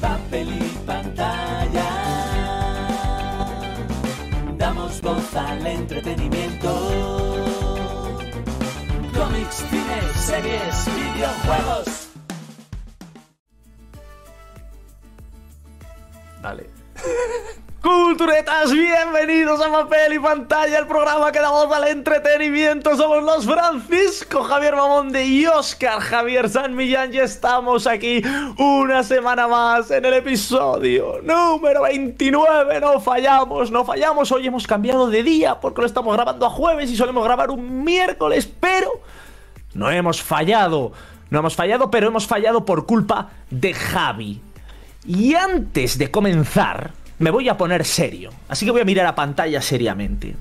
Papel y pantalla. Damos voz al entretenimiento. Cómics, cine, series, videojuegos. Bienvenidos a Papel y Pantalla, el programa que da voz al entretenimiento. Somos los Francisco Javier Mamonde y Oscar Javier San Millán. Y estamos aquí una semana más en el episodio número 29. No fallamos, no fallamos. Hoy hemos cambiado de día porque lo estamos grabando a jueves y solemos grabar un miércoles, pero no hemos fallado. No hemos fallado, pero hemos fallado por culpa de Javi. Y antes de comenzar, me voy a poner serio. Así que voy a mirar a pantalla seriamente.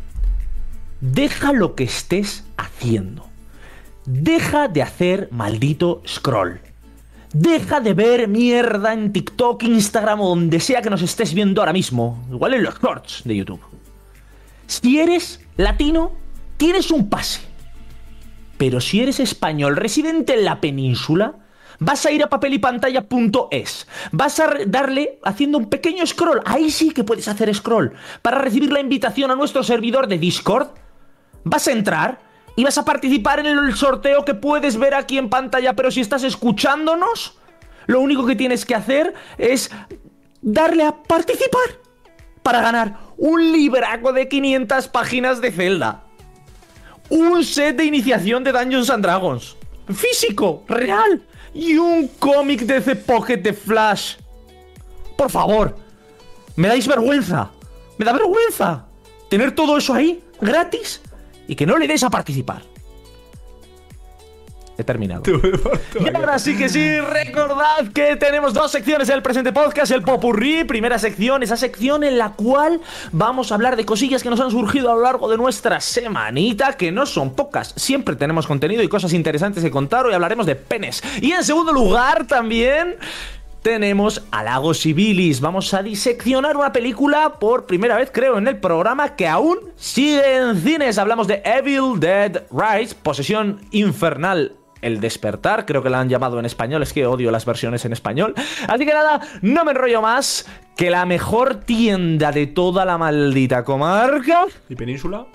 Deja lo que estés haciendo. Deja de hacer maldito scroll. Deja de ver mierda en TikTok, Instagram o donde sea que nos estés viendo ahora mismo. Igual en los shorts de YouTube. Si eres latino, tienes un pase. Pero si eres español residente en la península, vas a ir a papelypantalla.es. Vas a darle haciendo un pequeño scroll. Ahí sí que puedes hacer scroll. Para recibir la invitación a nuestro servidor de Discord. Vas a entrar y vas a participar en el sorteo que puedes ver aquí en pantalla. Pero si estás escuchándonos, lo único que tienes que hacer es darle a participar. Para ganar un libraco de 500 páginas de Zelda. Un set de iniciación de Dungeons and Dragons. Físico, real y un cómic de The Pocket de Flash. Por favor, me dais vergüenza. Me da vergüenza tener todo eso ahí, gratis, y que no le des a participar. He terminado. Y ahora sí que sí, recordad que tenemos dos secciones en el presente podcast, el Popurrí, primera sección, esa sección en la cual vamos a hablar de cosillas que nos han surgido a lo largo de nuestra semanita, que no son pocas, siempre tenemos contenido y cosas interesantes que contar, hoy hablaremos de penes. Y en segundo lugar también tenemos a Lagos Civilis. Vamos a diseccionar una película por primera vez, creo, en el programa que aún sigue en cines. Hablamos de Evil Dead Rise, posesión infernal el despertar, creo que la han llamado en español, es que odio las versiones en español. Así que nada, no me enrollo más, que la mejor tienda de toda la maldita comarca... ¿Y península?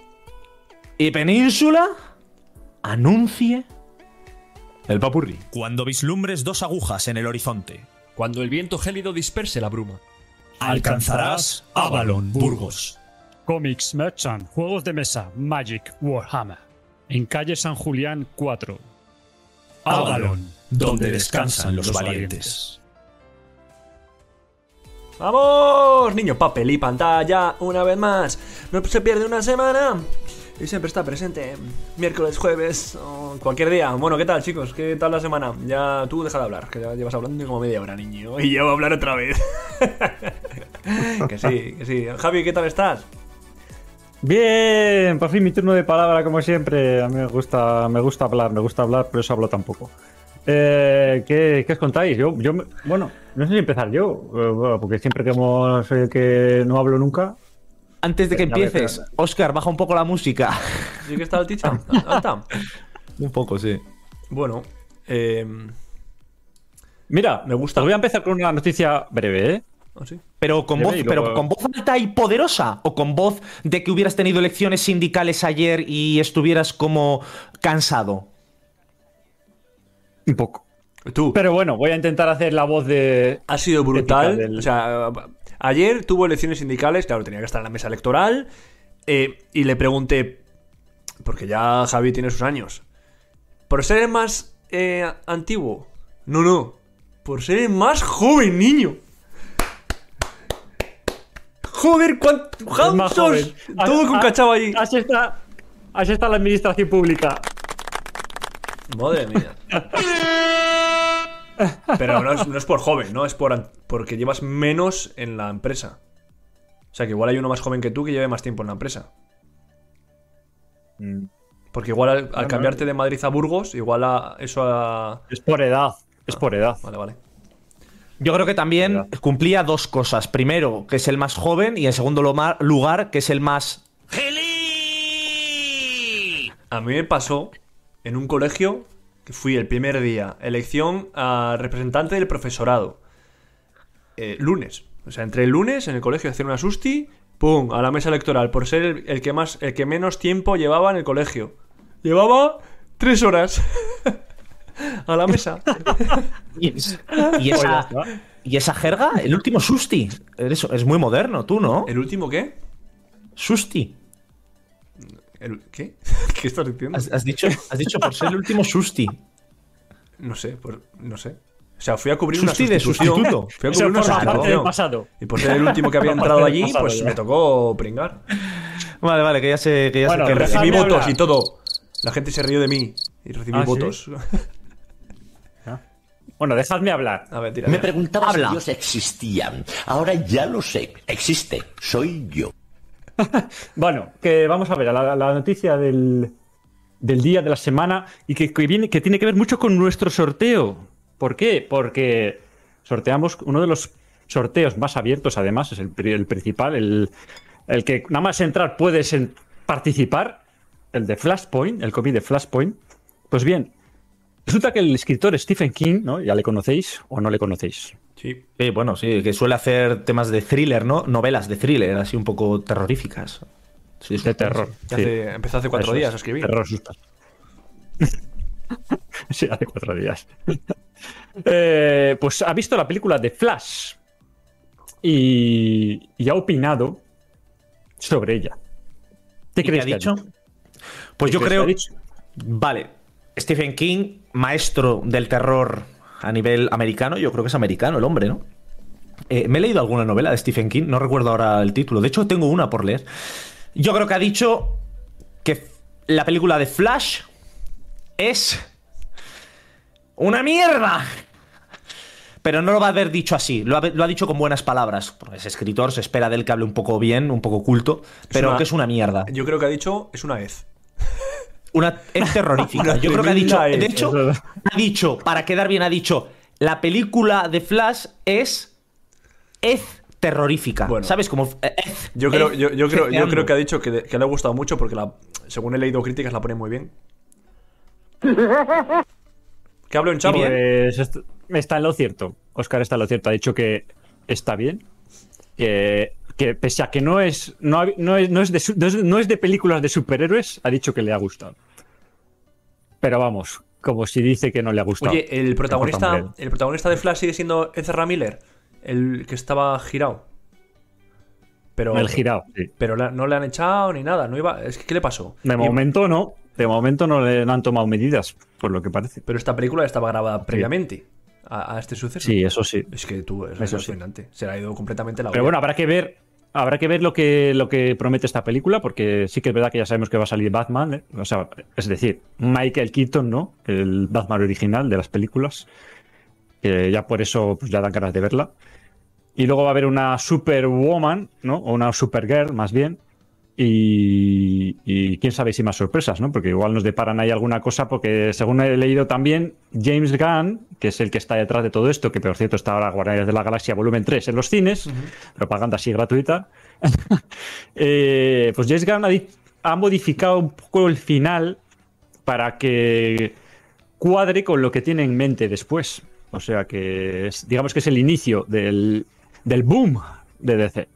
Y península anuncie el papurri. Cuando vislumbres dos agujas en el horizonte, Cuando el viento gélido disperse la bruma. alcanzarás Avalon, Burgos. Comics Merchant, juegos de mesa, Magic, Warhammer. En calle San Julián 4. Avalon, donde descansan los valientes. ¡Vamos! Niño, papel y pantalla, una vez más. No se pierde una semana. Y siempre está presente. Miércoles, jueves, o cualquier día. Bueno, ¿qué tal, chicos? ¿Qué tal la semana? Ya tú deja de hablar, que ya llevas hablando como media hora, niño. Y yo voy a hablar otra vez. que sí, que sí. Javi, ¿qué tal estás? Bien, por fin mi turno de palabra como siempre. A mí me gusta, me gusta hablar, me gusta hablar, pero eso hablo tampoco. Eh, ¿qué, ¿Qué os contáis? Yo, bueno, no sé si empezar yo, eh, bueno, porque siempre que hemos- soy el que no hablo nunca. Antes de que empieces. Oscar, baja un poco la música. ¿Sí que está alticha? ¿Alta? un poco, sí. Bueno, eh... Mira, Me gusta. Voy a empezar con una noticia breve, ¿eh? ¿Oh, sí? Pero con voz, y pero luego- con voz alta y poderosa. O con voz de que hubieras tenido elecciones sindicales ayer y estuvieras como cansado. Un poco. Tú. Pero bueno, voy a intentar hacer la voz de. Ha sido brutal. Del- O sea, ayer tuvo elecciones sindicales, claro, tenía que estar en la mesa electoral. eh, y le pregunté, porque ya Javi tiene sus años, ¿por ser el más eh, antiguo? No, no, por ser el más joven, niño. Joder, cuántos. Todo con Ah, cachavo ahí. Así está, así está la administración pública. Madre mía. Pero no es, no es por joven, ¿no? Es por, porque llevas menos en la empresa. O sea, que igual hay uno más joven que tú que lleve más tiempo en la empresa. Mm. Porque igual al, al cambiarte de Madrid a Burgos, igual a eso a... Es por edad. Es por edad. Vale, vale. Yo creo que también cumplía dos cosas. Primero, que es el más joven, y en segundo lugar, que es el más. A mí me pasó en un colegio que fui el primer día, elección a representante del profesorado. Eh, lunes. O sea, entré el lunes en el colegio a hacer una susti, pum, a la mesa electoral, por ser el, el que más, el que menos tiempo llevaba en el colegio. Llevaba tres horas. a la mesa. Y, y esa, y esa jerga, el último susti. Eres- es muy moderno, tú, ¿no? ¿El último qué? Susti. ¿El, ¿Qué? ¿Qué estás diciendo? Has, has dicho, has dicho por ser el último susti. No sé, por- no sé. O sea, fui a cubrir Susti una de sustitución. sustituto. Fui a Eso cubrir una sustitución. pasado. Y por ser el último que había entrado allí, pues ya. me tocó pringar. Vale, vale, que ya sé. Que ya Bueno, sé Que recibí votos hablar. y todo. La gente se rió de mí y recibí ¿Ah, sí? Bueno, dejadme hablar. A ver, tira. Me tira. preguntaba Habla. si Dios existía. Ahora ya lo sé. Existe. Soy yo. Bueno, que vamos a ver, a la, la noticia del, del día de la semana y que, que viene, que tiene que ver mucho con nuestro sorteo. ¿Por qué? Porque sorteamos uno de los sorteos más abiertos, además, es el, pri- el principal, el, el que nada más entrar puedes en- participar, el de Flashpoint, el cómic de Flashpoint. Pues bien, resulta que el escritor Stephen King, ¿no? Ya le conocéis o no le conocéis. Sí. Sí, bueno, sí, que suele hacer temas de thriller, ¿no? Novelas de thriller, así un poco terroríficas. Sí. De terror. Que sí. hace- empezó hace cuatro Eso días a escribir. Terror suspense. sí, hace cuatro días. Eh, pues ha visto la película de Flash y, y ha opinado sobre ella. ¿Qué ¿Y qué crees ha que dicho? Pues ¿Qué yo creo. ha? Vale. Stephen King, maestro del terror a nivel americano, yo creo que es americano el hombre, ¿no? Eh, me he leído alguna novela de Stephen King, no recuerdo ahora el título. De hecho, tengo una por leer. Yo creo que ha dicho que la película de Flash es una mierda. Pero no lo va a haber dicho así, lo ha, lo ha dicho con buenas palabras. Porque es escritor, se espera de él que hable un poco bien, un poco culto, pero una- que es una mierda. Yo creo que ha dicho es una vez. Una es terrorífica. Yo creo que ha dicho, de es. hecho, ha dicho, para quedar bien, ha dicho, la película de Flash es es terrorífica. Bueno. ¿Sabes? Como eh, ez, Yo creo, yo, yo creo, yo creo que ha dicho que, que le ha gustado mucho porque la, según he leído críticas la pone muy bien. ¿Qué hablo en chavo? eh? Pues est- está en lo cierto. Oscar está en lo cierto. Ha dicho que está bien. Que, que pese a que no es, no, es, no es de, no es- no es de películas de superhéroes, ha dicho que le ha gustado. Pero vamos, como si dice que no le ha gustado. Oye, el protagonista, el protagonista de Flash sigue siendo Ezra Miller, el que estaba girado. Pero, El girado, sí. pero la- no le han echado ni nada. No iba, es que, ¿qué le pasó? De Y- momento no. De momento no le han tomado medidas, por lo que parece. pero esta película estaba grabada previamente a, a este suceso. Sí, eso sí. Es que tú, es sí. Se le ha ido completamente la Pero bueno, habrá que ver. Habrá que ver lo que, lo que promete esta película, porque sí que es verdad que ya sabemos que va a salir Batman, ¿eh? o sea, es decir, Michael Keaton, ¿no? El Batman original de las películas. Ya por eso pues ya dan ganas de verla. Y luego va a haber una Superwoman, ¿no? O una Supergirl, más bien. Y, y quién sabe si más sorpresas, ¿no? Porque igual nos deparan ahí alguna cosa, porque según he leído también, James Gunn, que es el que está detrás de todo esto, que por cierto está ahora Guardianes de la Galaxia volumen 3 en los cines, propaganda así gratuita, eh, pues James Gunn ha, di- ha modificado un poco el final para que cuadre con lo que tiene en mente después. O sea que es, digamos que es el inicio del, del boom de DC.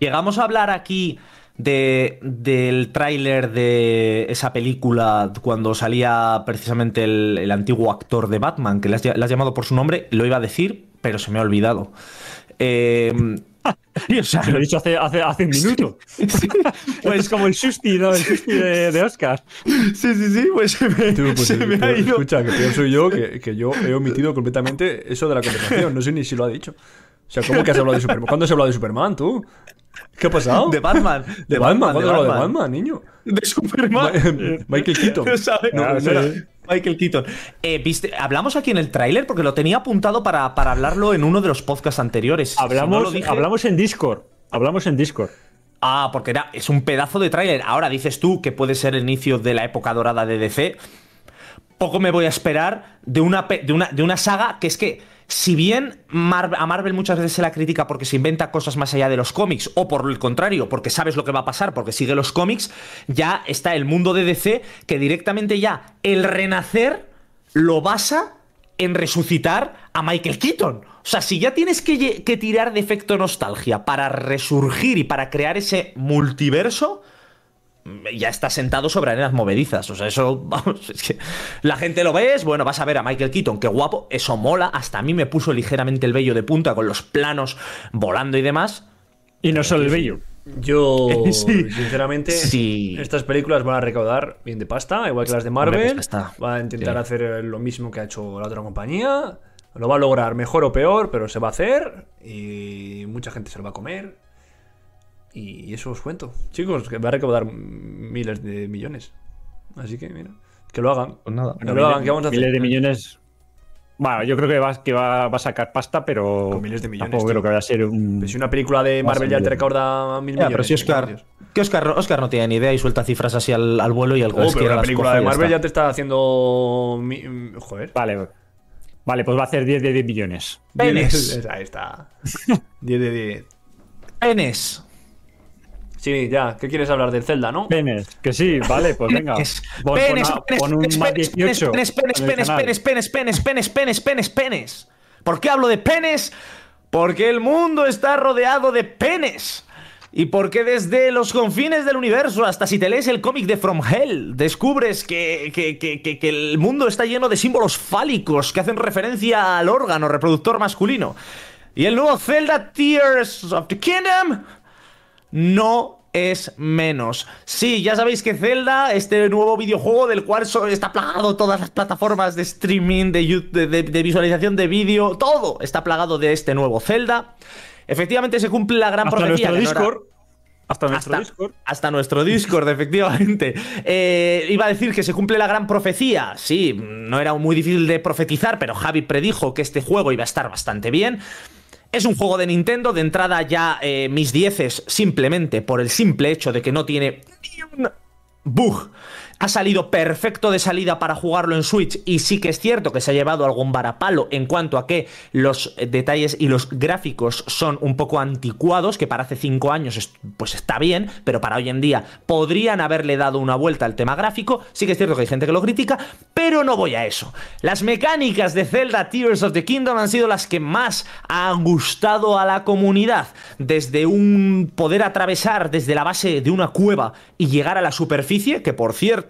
Llegamos a hablar aquí de, del tráiler de esa película cuando salía precisamente el, el antiguo actor de Batman, que le has, ll- le has llamado por su nombre, lo iba a decir, pero se me ha olvidado. Eh, o sea, lo he dicho hace, hace, hace un minuto. Pues es como el susti, ¿no? El susti de, de Oscar. sí, sí, sí, pues se me, Tú, pues, se me ha ido. Escucha, que soy yo, que, que yo he omitido completamente eso de la conversación. No sé ni si lo ha dicho. O sea, ¿cómo que has hablado de Superman? ¿Cuándo has hablado de Superman, tú? ¿Qué ha pasado? De Batman. ¿De Batman? ¿Cuándo has hablado de Batman, niño? De Superman. Ma- Michael Keaton. No era sé. Michael Keaton. Eh, ¿viste? Hablamos aquí en el tráiler porque lo tenía apuntado para, para hablarlo en uno de los podcasts anteriores. Si no Hablamos, lo dije- hablamos en Discord. Hablamos en Discord. Ah, porque era, es un pedazo de tráiler. Ahora dices tú que puede ser el inicio de la época dorada de DC. Poco me voy a esperar de una, de una, de una saga que es que, si bien a Marvel muchas veces se la critica porque se inventa cosas más allá de los cómics, o por el contrario, porque sabes lo que va a pasar, porque sigue los cómics, ya está el mundo de DC que directamente ya el renacer lo basa en resucitar a Michael Keaton. O sea, si ya tienes que, que tirar de efecto nostalgia para resurgir y para crear ese multiverso, ya está sentado sobre arenas movedizas. O sea, eso, vamos, es que la gente lo ves, bueno, vas a ver a Michael Keaton, qué guapo, eso mola, hasta a mí me puso ligeramente el vello de punta con los planos volando y demás. Y no solo el bello. Yo, Sí. sinceramente, Sí. estas películas van a recaudar bien de pasta, igual que las de Marvel. Hombre, pues pasta. Va a intentar Sí. hacer eh, lo mismo que ha hecho la otra compañía. Lo va a lograr mejor o peor, pero se va a hacer. Y mucha gente se lo va a comer. Y eso os cuento. Chicos, que va a recaudar miles de millones. Así que, mira, que lo hagan. Pues nada. Que lo hagan, ¿qué vamos a hacer? Miles de millones. Bueno, yo creo que va, que va, va a sacar pasta, pero. Con miles de millones, Tampoco creo que vaya a ser un. Pues si una película de Marvel ya te recauda mil Ya, millones. pero si Oscar, Dios. que Oscar, Oscar no tiene ni idea y suelta cifras así al, al vuelo y el Oh, pero la película de ya Marvel está. ya te está haciendo. mi- mm, Joder. Vale. Vale, pues va a hacer 10 de 10 millones. Penes. Ahí está. 10 de 10. Penes. Sí, ya. ¿Qué quieres hablar del Zelda, no? Penes. Que sí, vale, pues venga. Penes, Pon, pon penes, penes, pon un penes, penes, 18. penes, penes, penes, penes, penes, penes, penes, penes, penes, penes. ¿Por qué hablo de penes? Porque el mundo está rodeado de penes. Y porque desde los confines del universo, hasta si te lees el cómic de From Hell, descubres que, que- que- que- que el mundo está lleno de símbolos fálicos que hacen referencia al órgano reproductor masculino. Y el nuevo Zelda Tears of the Kingdom no es menos. Sí, ya sabéis que Zelda, este nuevo videojuego del cual está plagado todas las plataformas de streaming, de, visualización de vídeo, todo está plagado de este nuevo Zelda. Efectivamente se cumple la gran Hasta profecía. nuestro que no era- Discord. Hasta nuestro hasta, Discord. hasta nuestro Discord, efectivamente. Eh, iba a decir que se cumple la gran profecía. Sí, no era muy difícil de profetizar, pero Javi predijo que este juego iba a estar bastante bien. Es un juego de Nintendo, de entrada ya eh, mis dieces simplemente por el simple hecho de que no tiene ni un bug. Ha salido perfecto de salida para jugarlo en Switch y sí que es cierto que se ha llevado algún varapalo en cuanto a que los eh, detalles y los gráficos son un poco anticuados, que para hace 5 años es- pues está bien, pero para hoy en día podrían haberle dado una vuelta al tema gráfico. Sí que es cierto que hay gente que lo critica, pero no voy a eso. Las mecánicas de Zelda Tears of the Kingdom han sido las que más han gustado a la comunidad. Desde un poder atravesar desde la base de una cueva y llegar a la superficie, que por cierto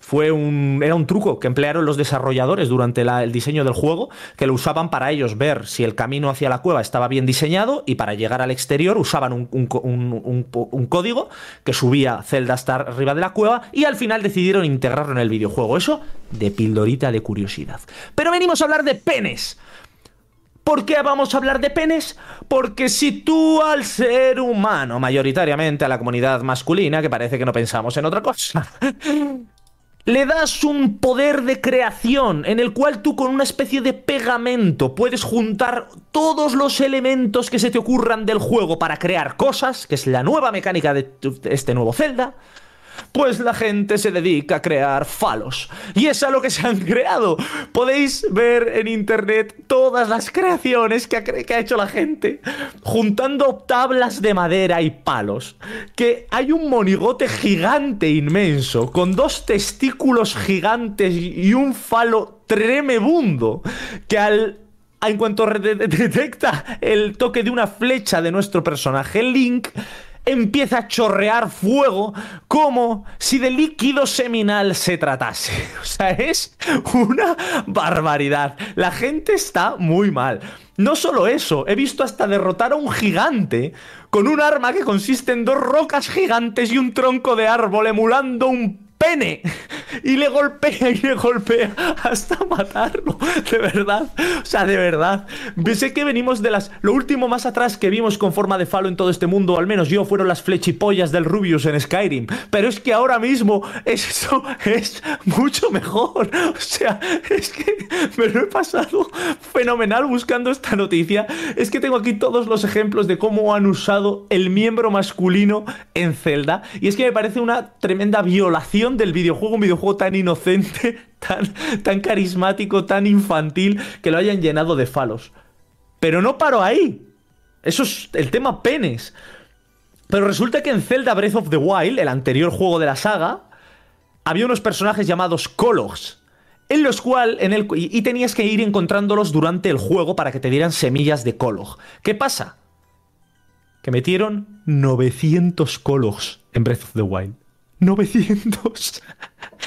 fue un, era un truco que emplearon los desarrolladores durante el diseño del juego, que lo usaban para ellos ver si el camino hacia la cueva estaba bien diseñado y para llegar al exterior usaban un, un código que subía Zelda hasta arriba de la cueva y al final decidieron integrarlo en el videojuego. Eso de pildorita de curiosidad. Pero venimos a hablar de penes. ¿Por qué vamos a hablar de penes? Porque si tú al ser humano, mayoritariamente a la comunidad masculina, que parece que no pensamos en otra cosa, le das un poder de creación en el cual tú con una especie de pegamento puedes juntar todos los elementos que se te ocurran del juego para crear cosas, que es la nueva mecánica de este nuevo Zelda. Pues la gente se dedica a crear falos. Y es a lo que se han creado. Podéis ver en internet todas las creaciones que ha, hecho la gente. Juntando tablas de madera y palos. Que hay un monigote gigante inmenso. Con dos testículos gigantes y un falo tremebundo. Que al en cuanto detecta el toque de una flecha de nuestro personaje Link, empieza a chorrear fuego como si de líquido seminal se tratase. O sea, es una barbaridad. La gente está muy mal. No solo eso, he visto hasta derrotar a un gigante con un arma que consiste en dos rocas gigantes y un tronco de árbol emulando un pene y le golpea y le golpea hasta matarlo. De verdad. O sea, de verdad. Sé que venimos de las... Lo último más atrás que vimos con forma de falo en todo este mundo, al menos yo, fueron las flechipollas del Rubius en Skyrim. Pero es que ahora mismo eso es mucho mejor. O sea, es que me lo he pasado fenomenal buscando esta noticia. Es que tengo aquí todos los ejemplos de cómo han usado el miembro masculino en Zelda. Y es que me parece una tremenda violación del videojuego, un videojuego tan inocente, tan, tan carismático, tan infantil, que lo hayan llenado de falos. Pero no paro ahí. Eso es el tema penes. Pero resulta que en Zelda Breath of the Wild, el anterior juego de la saga, había unos personajes llamados Kologs. en los cual en el, y y tenías que ir encontrándolos durante el juego para que te dieran semillas de Kolog. ¿Qué pasa? Que metieron 900 Kologs en Breath of the Wild. 900.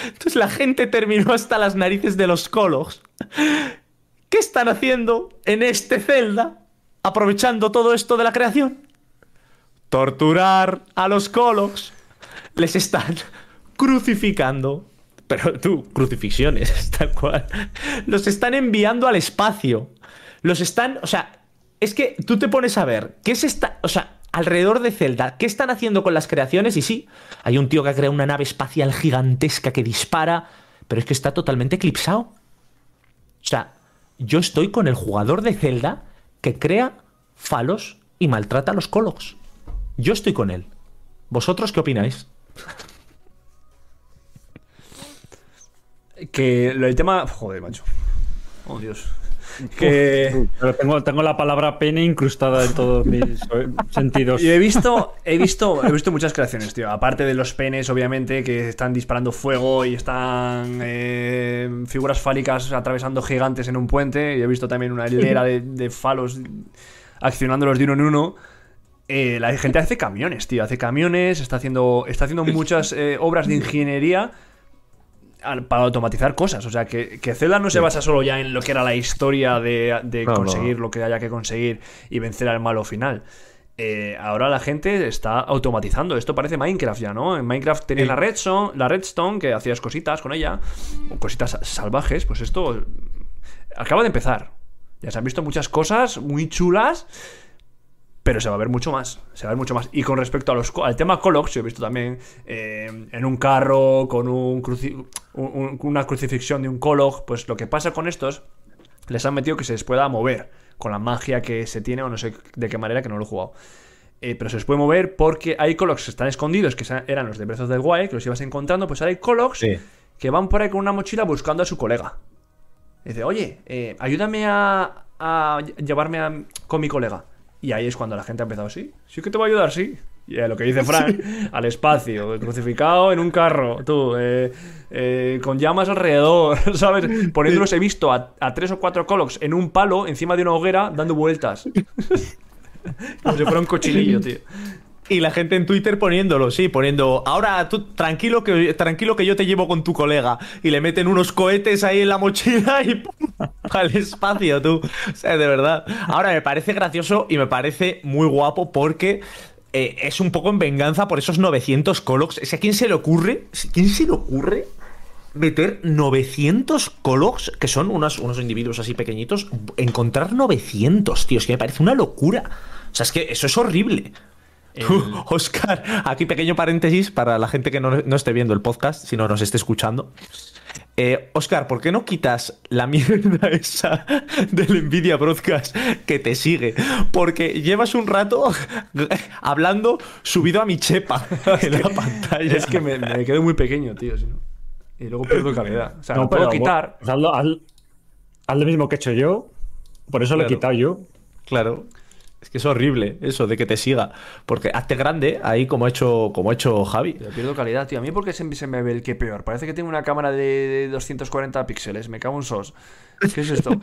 Entonces la gente terminó hasta las narices de los Kologs. ¿Qué están haciendo en este Zelda? Aprovechando todo esto de la creación. Torturar a los Kologs. Les están crucificando. Pero tú, crucifixiones, tal cual. Los están enviando al espacio. Los están. O sea, es que tú te pones a ver. ¿Qué se está. O sea, alrededor de Zelda, ¿qué están haciendo con las creaciones? Y sí, hay un tío que crea una nave espacial gigantesca que dispara. Pero es que está totalmente eclipsado. O sea, yo estoy con el jugador de Zelda que crea falos y maltrata a los Kologs. Yo estoy con él. ¿Vosotros qué opináis? Que del tema. Joder, macho. Oh, Dios. Que. Pero tengo, tengo la palabra pene incrustada en todos mis sentidos. Yo he visto, he visto, he visto muchas creaciones, tío. Aparte de los penes, obviamente, que están disparando fuego y están eh, figuras fálicas atravesando gigantes en un puente. Y he visto también una hilera de, de falos accionándolos de uno en uno. Eh, la gente hace camiones, tío. Hace camiones, está haciendo, está haciendo muchas eh, obras de ingeniería para automatizar cosas. O sea, que, que Zelda no se basa solo ya en lo que era la historia de, de No, no. conseguir lo que haya que conseguir y vencer al malo final. Eh, ahora la gente está automatizando. Esto parece Minecraft ya, ¿no? En Minecraft tenías Sí. la redstone, la redstone, que hacías cositas con ella, cositas salvajes. Pues esto acaba de empezar. Ya se han visto muchas cosas muy chulas. Pero se va a ver mucho más. Se va a ver mucho más. Y con respecto a los, co- al tema Colox, yo he visto también eh, en un carro con un cruci- un- un- una crucifixión de un Colog. Pues lo que pasa con estos, les han metido que se les pueda mover con la magia que se tiene, o no sé de qué manera, que no lo he jugado. Eh, pero se les puede mover porque hay Cologs que están escondidos, que eran los de Breath of the Wild, que los ibas encontrando. Pues ahora hay Cologs Sí. que van por ahí con una mochila buscando a su colega. Dice, oye, eh, ayúdame a, a ll- llevarme a- con mi colega. Y ahí es cuando la gente ha empezado, sí, sí que te va a ayudar, sí. Y eh, lo que dice Frank, al espacio, crucificado en un carro, tú, eh, eh, con llamas alrededor, ¿sabes? Poniéndolos he visto a, a tres o cuatro Colocs en un palo encima de una hoguera dando vueltas. Como si fuera un cochinillo, tío. Y la gente en Twitter poniéndolo, sí, poniendo, ahora tú tranquilo que, tranquilo que yo te llevo con tu colega. Y le meten unos cohetes ahí en la mochila y ¡pum! al espacio, tú. O sea, de verdad. Ahora me parece gracioso y me parece muy guapo porque eh, es un poco en venganza por esos 900 Cologs. O ¿quién se le ocurre? ¿Quién se le ocurre? Meter 900 Cologs, que son unos, unos individuos así pequeñitos, encontrar 900, tío, es que me parece una locura. O sea, es que eso es horrible. Oscar, aquí pequeño paréntesis para la gente que no, no esté viendo el podcast, sino nos esté escuchando. Eh, Oscar, ¿por qué no quitas la mierda esa del Nvidia Broadcast que te sigue? Porque llevas un rato hablando subido a mi chepa en la pantalla. Es que me, me quedo muy pequeño, tío. si no. Y luego pierdo calidad. O sea, No, lo puedo pero, quitar. haz, haz lo mismo que he hecho yo. Por eso lo he quitado yo. Claro. Es que es horrible eso de que te siga. Porque hazte grande ahí como ha hecho, como ha hecho Javi. Pero pierdo calidad, tío. A mí porque se, se me ve el que peor. Parece que tengo una cámara de, de 240 píxeles. Me cago en sos. ¿Qué es esto?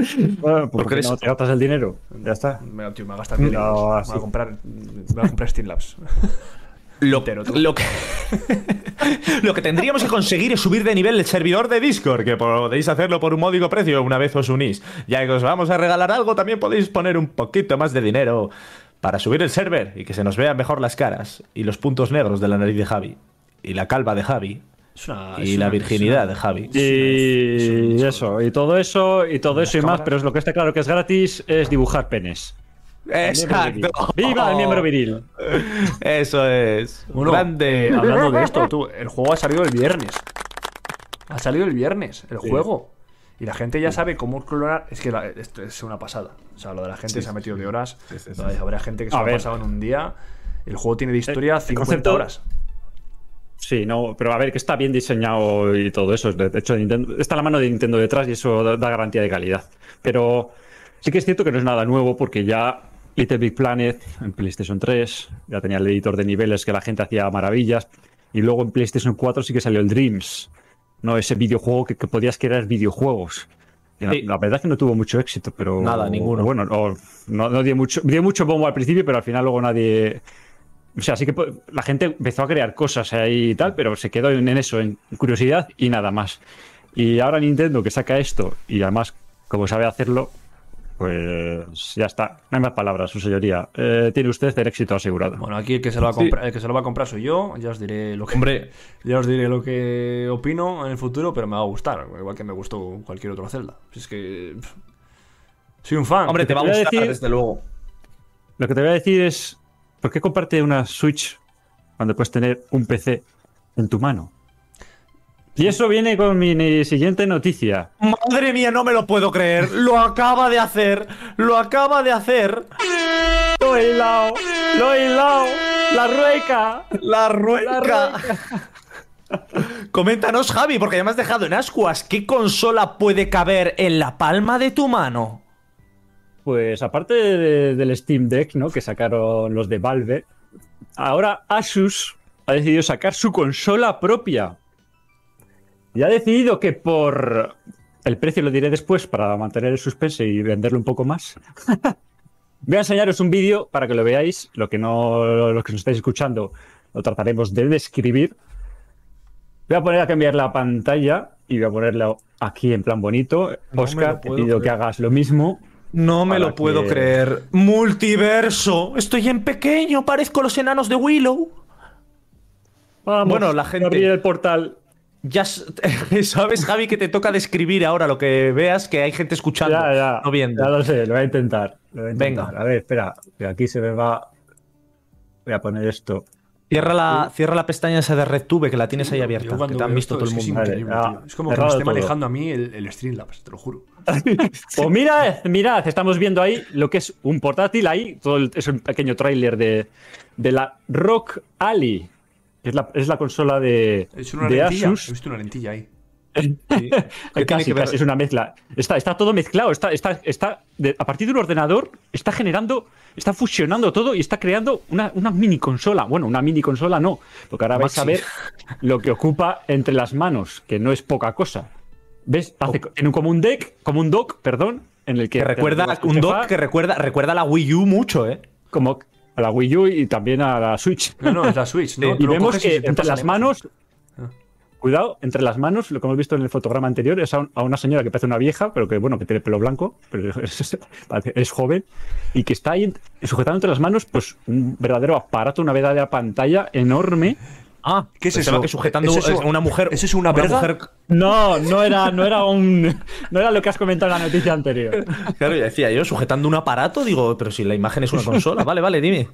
Bueno, pues Porque porque eres- no te gastas el dinero. Ya está. Me, tío, me va a gastar No. Me voy a comprar, me voy a comprar Steamlabs. Lo, lo que, lo que tendríamos que conseguir es subir de nivel el servidor de Discord, que podéis hacerlo por un módico precio una vez os unís. Ya que os vamos a regalar algo, también podéis poner un poquito más de dinero para subir el server y que se nos vean mejor las caras y los puntos negros de la nariz de Javi y la calva de Javi una- y la una- virginidad de Javi. Y eso, y todo eso, y todo eso y más, cámaras. pero es lo que está claro que es gratis, es dibujar penes. Exacto. ¡Viva el miembro viril! Eso es. Bueno, Grande. eh, hablando de esto, tú, el juego ha salido el viernes. Ha salido el viernes, el juego. Y la gente ya sabe cómo clonar. Es que la- esto es una pasada. O sea, lo de la gente se ha metido de horas. Sí, sí, sí, Lo de- Habrá gente que se lo ha pasado en un día. El juego tiene de historia el 50 concepto- horas. Sí, no, pero a ver, que está bien diseñado y todo eso. De hecho, Nintendo- está la mano de Nintendo detrás y eso da garantía de calidad. Pero sí que es cierto que no es nada nuevo porque ya Little Big Planet en PlayStation 3 ya tenía el editor de niveles que la gente hacía maravillas. Y luego en PlayStation 4 sí que salió el Dreams. no ese videojuego que, que podías crear videojuegos. La, verdad es que no tuvo mucho éxito, pero. Nada, ninguno. Bueno, no, no, no dio mucho, dio mucho bombo al principio, pero al final luego nadie. O sea, sí que la gente empezó a crear cosas ahí y tal, pero se quedó en, en eso, en curiosidad y nada más. Y ahora Nintendo que saca esto y además, como sabe hacerlo, pues ya está. No hay más palabras, su señoría. Eh, tiene usted el éxito asegurado. Bueno, aquí el que, se lo va a comprar, el que se lo va a comprar soy yo. Ya os diré lo que, Hombre, ya os diré lo que opino en el futuro, pero me va a gustar. Igual que me gustó cualquier otro Zelda. Si Es que. pff, Soy un fan. hombre, te va a voy a gustar, decir- desde luego. Lo que te voy a decir es, ¿por qué comparte una Switch cuando puedes tener un PC en tu mano? Y eso viene con mi siguiente noticia. Madre mía, no me lo puedo creer. Lo acaba de hacer. Lo acaba de hacer. ¡Lo he hilado! ¡Lo he hilado! ¡La rueca! La rueca. Coméntanos, Javi, porque ya me has dejado en ascuas. ¿Qué consola puede caber en la palma de tu mano? Pues aparte de- del Steam Deck, ¿no? Que sacaron los de Valve, ahora Asus ha decidido sacar su consola propia. Y ha decidido que por el precio lo diré después para mantener el suspense y venderlo un poco más. Voy a enseñaros un vídeo para que lo veáis. Lo que no, los que nos estáis escuchando, lo trataremos de describir. Voy a poner a cambiar la pantalla y voy a ponerlo aquí en plan bonito. No Oscar, te pido que hagas lo mismo. No me lo puedo que- creer. Multiverso. Estoy en pequeño, parezco los enanos de Willow. Vamos, Bueno, la gente- Abrir el portal. Ya sabes, Javi, que te toca describir ahora lo que veas, que hay gente escuchando, Ya, ya. no viendo. Ya lo sé, lo voy a intentar. lo voy a intentar. Venga. A ver, espera. que aquí se me va. Voy a poner esto. Cierra la, cierra la pestaña esa de RedTube que la tienes ahí abierta, que te han visto esto todo el mundo. Es, Vale, como que me esté todo. manejando a mí el, el Streamlabs, te lo juro. Pues mirad, mirad, estamos viendo ahí lo que es un portátil ahí. Todo el- es un pequeño tráiler de, de la Rock Alley. Que Es la, es la consola de, Es una de lentilla. He Asus. visto una lentilla ahí. Casi, es una mezcla. Está, está todo mezclado. Está, está, está de- a partir de un ordenador, está generando, está fusionando todo y está creando una, una mini consola. Bueno, una mini consola no, porque ahora vais a ver lo que ocupa entre las manos, que no es poca cosa. ¿Ves? Hace, un- como un deck, como un dock, perdón, en el que. Que recuerda un dock que recuerda, recuerda la Wii U mucho, ¿eh? Como a la Wii U y también a la Switch. No, no, es la Switch, ¿no? y vemos y que entre las manos. Ah. Cuidado, entre las manos, lo que hemos visto en el fotograma anterior, es a, un- a una señora que parece una vieja, pero que bueno, que tiene pelo blanco, pero es, es joven, y que está ahí sujetando entre las manos, pues un verdadero aparato, una verdadera pantalla enorme. Ah, ¿Qué es eso? que sujetando ¿Es eso- una mujer. ¿es eso una verga? mujer- No, no era, no era un. No era lo que has comentado en la noticia anterior. Claro, ya decía yo, sujetando un aparato, digo, pero si la imagen es una consola. Vale, vale, dime.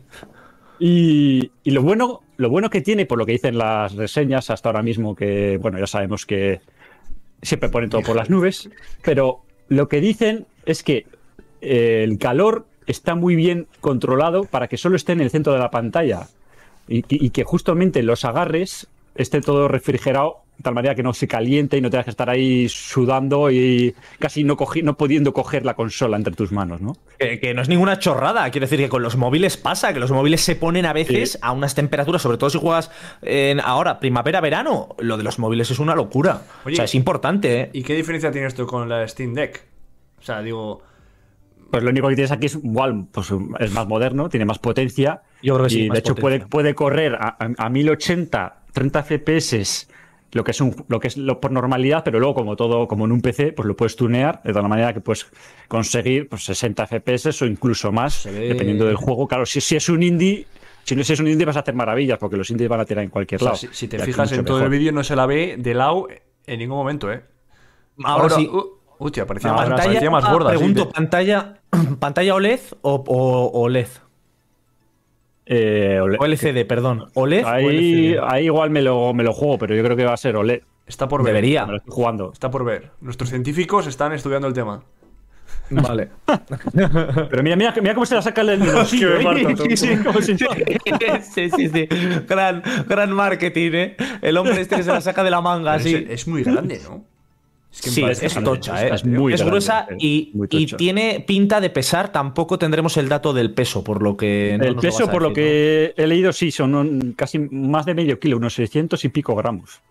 Y, y lo bueno, lo bueno que tiene, por lo que dicen las reseñas hasta ahora mismo, que bueno, ya sabemos que siempre ponen todo por las nubes, pero lo que dicen es que eh, el calor está muy bien controlado para que solo esté en el centro de la pantalla y, que justamente los agarres esté todo refrigerado de tal manera que no se caliente y no tengas que estar ahí sudando y casi no, cogi- no pudiendo coger la consola entre tus manos, ¿no? Que, que no es ninguna chorrada. Quiero decir que con los móviles pasa, que los móviles se ponen a veces Sí. a unas temperaturas, sobre todo si juegas en ahora, primavera-verano. Lo de los móviles es una locura. Oye, o sea, es importante, ¿eh? ¿Y qué diferencia tiene esto con la Steam Deck? O sea, digo. Pues lo único que tienes aquí es igual, pues es más moderno, tiene más potencia. Yo creo que sí, y de hecho puede, potencia. puede correr a, a- a 1080, 30 FPS, lo que es un, lo que es lo por normalidad, pero luego como todo, como en un PC, pues lo puedes tunear de tal manera que puedes conseguir pues, 60 FPS o incluso más, ve- dependiendo del juego. Claro, si, si es un indie, si no si es un indie vas a hacer maravillas, porque los indies van a tirar en cualquier o sea, lado. si, si te fijas en todo el vídeo, no se la ve de lado en ningún momento, ¿eh? Ahora, sí. uh, hostia, parecía, más, sí. parecía más gorda. sí, pregunto, de- ¿pantalla, ¿pantalla OLED o, o OLED? Eh, OLED. O LCD, perdón. ¿OLED o Ahí, LCD? ahí igual me lo, me lo juego, pero yo creo que va a ser OLED. Está por ver. Debería. Me lo estoy jugando. Está por ver. Nuestros científicos están estudiando el tema. Vale. Pero mira, mira, mira cómo se la saca el bolsillo, ¿eh? Sí, sí, sí, sí, sí. Gran, gran marketing, ¿eh? El hombre este que se la saca de la manga, Pero es, es muy grande, ¿no? Es que Sí, es tocha, ¿eh? es muy grande, gruesa es y, muy y tocha. tiene pinta de pesar. Tampoco tendremos el dato del peso, por lo que. no el lo peso, a por lo que he leído, sí, son un- casi más de medio kilo, unos 600 y pico gramos.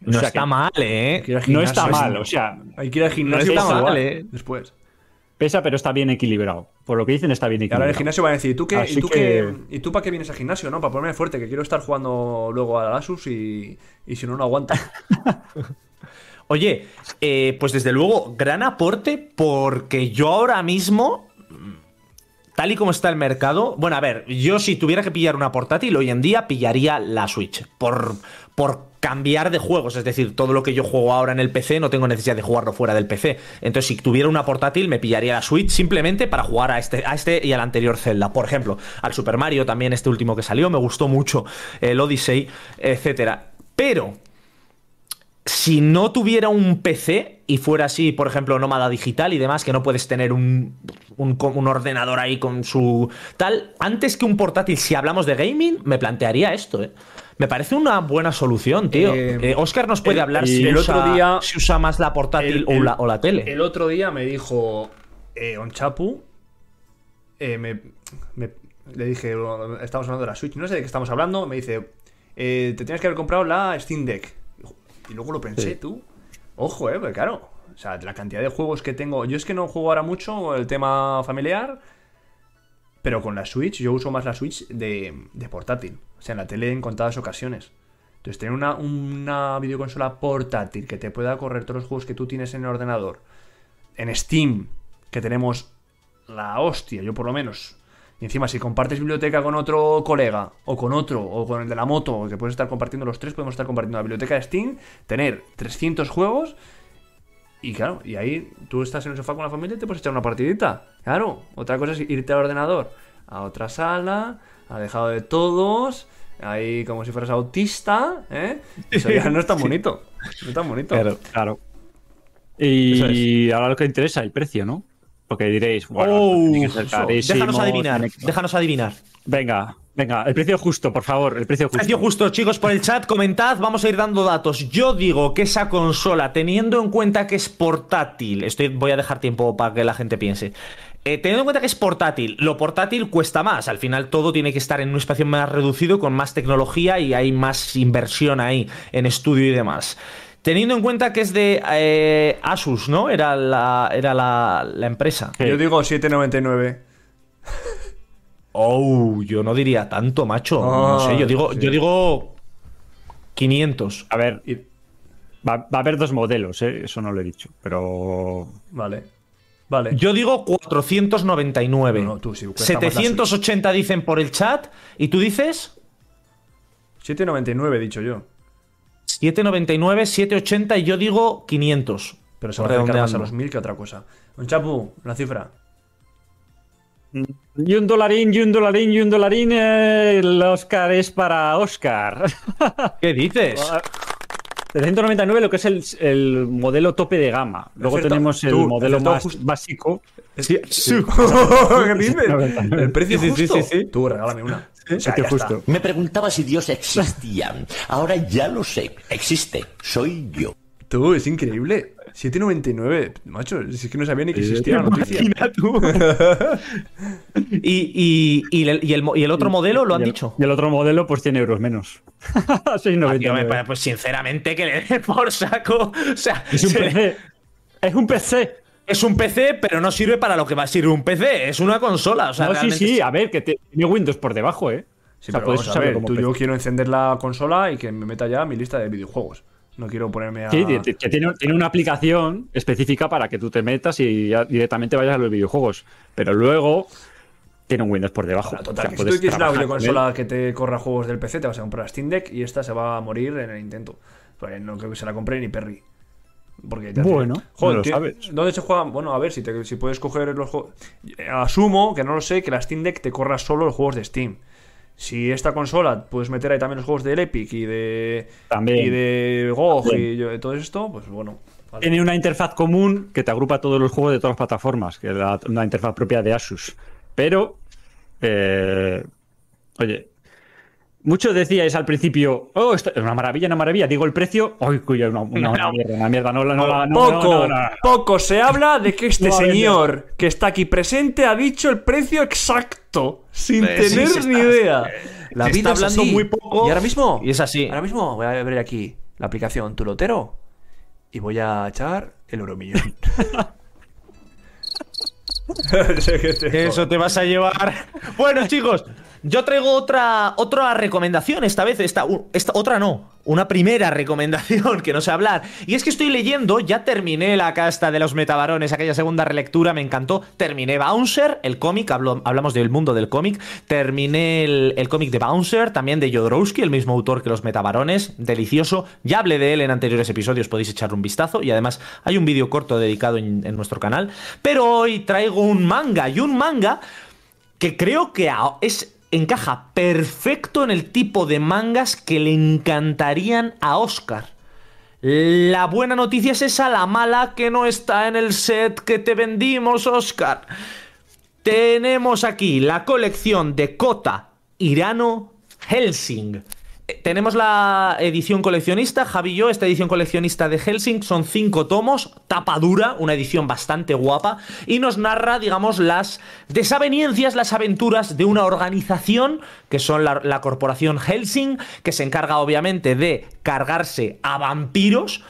No sea está que mal, ¿eh? No está mal, o sea, Hay que ir al gimnasio está para mal, eh. después. pesa, pero está bien equilibrado. Por lo que dicen, está bien Y ahora equilibrado. el gimnasio van a decir, ¿y tú qué? Así ¿Y tú, que- qué? ¿Y tú para qué vienes al gimnasio? No, para ponerme fuerte, que quiero estar jugando luego al Asus y, y si no, no aguanta. Oye, eh, pues desde luego, gran aporte porque yo ahora mismo, tal y como está el mercado, bueno, a ver, yo si tuviera que pillar una portátil hoy en día pillaría la Switch por, por cambiar de juegos, es decir, todo lo que yo juego ahora en el PC no tengo necesidad de jugarlo fuera del PC. Entonces, si tuviera una portátil me pillaría la Switch simplemente para jugar a este, a este y al anterior Zelda, por ejemplo, al Super Mario también este último que salió, me gustó mucho el Odyssey, etcétera. Pero si no tuviera un PC y fuera así, por ejemplo, nómada digital y demás, que no puedes tener un, un, co- un ordenador ahí con su tal, antes que un portátil, si hablamos de gaming, me plantearía esto, ¿eh? Me parece una buena solución, tío. Eh, Eh, Oscar nos puede el- hablar el si, otro usa, día- si usa más la portátil El- o, el- la, o la tele. El otro día me dijo eh, Onchapu, eh, me, me- le dije, estamos hablando de la Switch, no sé de qué estamos hablando, me dice, eh, te tienes que haber comprado la Steam Deck. Y luego lo pensé, tú. Ojo, eh, porque claro. O sea, la cantidad de juegos que tengo. Yo es que no juego ahora mucho el tema familiar. Pero con la Switch, yo uso más la Switch de, de portátil. O sea, en la tele en contadas ocasiones. Entonces, tener una, una videoconsola portátil que te pueda correr todos los juegos que tú tienes en el ordenador. En Steam, que tenemos la hostia, yo por lo menos. Y encima, si compartes biblioteca con otro colega, o con otro, o con el de la moto, que puedes estar compartiendo los tres, podemos estar compartiendo la biblioteca de Steam, tener 300 juegos. Y claro, y ahí tú estás en el sofá con la familia y te puedes echar una partidita. Claro, otra cosa es irte al ordenador, a otra sala, alejado de todos, ahí como si fueras autista, ¿eh? Eso ya no es tan bonito. No es tan bonito. Claro. Claro. Y ahora lo que interesa, el precio, ¿no? Porque diréis, bueno, Oh, tiene que ser carísimo, déjanos adivinar, tiene que- déjanos adivinar. Venga, venga, el precio justo, por favor, el precio justo. Precio justo, chicos, por el chat, comentad, vamos a ir dando datos. Yo digo que esa consola, teniendo en cuenta que es portátil, estoy, voy a dejar tiempo para que la gente piense. Eh, teniendo en cuenta que es portátil, lo portátil cuesta más. Al final todo tiene que estar en un espacio más reducido, con más tecnología y hay más inversión ahí en estudio y demás. Teniendo en cuenta que es de eh, Asus, ¿no? Era la, era la, la empresa. Sí. Yo digo 7.99. Oh, yo no diría tanto, macho. no Ah, sé, yo digo, sí. yo digo 500. A ver, va, va a haber dos modelos, ¿eh? eso no lo he dicho, pero Vale. Vale. Yo digo 499. No, no, tú la 780 dicen por el chat. ¿Y tú dices? 7.99 he dicho yo. 799, 780 y yo digo 500. Pero se va a más a los 1000 que otra cosa. Un chapu, la cifra. Y un dolarín, y un dolarín, y un dolarín, eh, el Oscar es para Oscar. ¿Qué dices? 399 lo que es el, el modelo tope de gama. Luego Acertado. tenemos el Tú, modelo más justo. básico. Sí, sí. ¿Qué dices? El precio Sí, sí, justo. sí, sí. Tú, regálame una. O sea, Precio ya justo. está. Me preguntaba si Dios existía. Ahora ya lo sé. Existe. Soy yo. Tú, es increíble. 7.99, macho. Si es que no sabía ni que existía la noticia. Imagina tú. y, y, y el, y el mo- y el otro modelo lo han Y el- dicho. Y el otro modelo, pues 100 euros menos. Ah, tío, me 6,99. parece, pues sinceramente que le dé por saco. O sea, Es un se- PC. Es un PC. Es un PC, pero no sirve para lo que va a servir un PC. Es una consola. O sea, no, sí, realmente sí, a ver, que te- tiene Windows por debajo, ¿eh? Sí, O sea, pero puedes como tú, PC. yo quiero encender la consola y que me meta ya mi lista de videojuegos. No quiero ponerme a... Sí, que tiene, tiene una aplicación específica para que tú te metas y ya directamente vayas a los videojuegos. Pero luego tiene un Windows por debajo. Total, O sea, que si tú quieres una trabajar con él. videoconsola que te corra juegos del PC, te vas a comprar Steam Deck y esta se va a morir en el intento. Pues no creo que se la compre ni Perry. Porque te hace- Bueno, no lo ¿qué- sabes. ¿Dónde se juegan? Bueno, a ver, si, te- si puedes coger los juegos. Asumo que no lo sé, que la Steam Deck te corra solo los juegos de Steam. Si esta consola puedes meter ahí también los juegos del Epic y de. También. Y de GOG También. y yo- todo esto, pues bueno. vale. Tiene una interfaz común que te agrupa todos los juegos de todas las plataformas, que es la- una interfaz propia de Asus. Pero, eh, oye, muchos decíais al principio, oh, esto es una maravilla, una maravilla. Digo el precio, ¡ay, cuya, una, una- una mierda, una mierda! No, la- no, la- no, poco, no, no, no. poco se habla de que este señor que está aquí presente ha dicho el precio exacto, sin Eh, sí, tener ni está- idea. La se vida está es hablando así. muy poco Y ahora mismo, y es así. Ahora mismo voy a ver aquí. la aplicación Tulotero y voy a echar el euromillón. Eso te vas a llevar. Bueno, chicos, yo traigo otra, otra recomendación esta vez. Esta, esta, otra no. Una primera recomendación que no sé hablar. Y es que estoy leyendo, ya terminé la casta de los metabarones, aquella segunda relectura, me encantó. Terminé Bouncer, el cómic, hablamos del mundo del cómic. Terminé el, el cómic de Bouncer, también de Jodorowsky, el mismo autor que los metabarones. Delicioso. Ya hablé de él en anteriores episodios, podéis echarle un vistazo. Y además hay un vídeo corto dedicado en- nuestro canal. Pero hoy traigo un manga, y un manga que creo que es encaja perfecto en el tipo de mangas que le encantarían a Oscar. La buena noticia es esa, la mala que no está en el set que te vendimos, Oscar. Tenemos aquí la colección de Kota Irano Helsing. Tenemos la edición coleccionista, Javi y yo, esta edición coleccionista de Helsing son cinco tomos, tapa dura, una edición bastante guapa, y nos narra, digamos, las desavenencias, las aventuras de una organización, que son la, la corporación Helsing, que se encarga obviamente de cargarse a vampiros,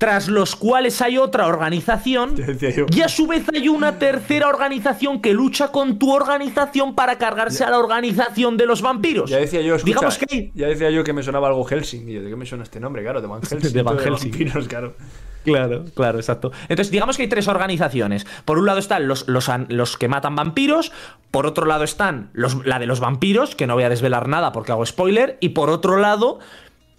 tras los cuales hay otra organización Te decía yo. y a su vez hay una tercera organización que lucha con tu organización para cargarse a la organización de los vampiros. Ya decía yo, escucha, digamos que hay- ya decía yo que me sonaba algo Helsing. Y yo, ¿de qué me suena este nombre? Claro, de Van Helsing. De Van Helsing. vampiros, claro. Claro, claro, exacto. Entonces, digamos que hay tres organizaciones. Por un lado están los, los, los que matan vampiros, por otro lado están los, la de los vampiros, que no voy a desvelar nada porque hago spoiler, y por otro lado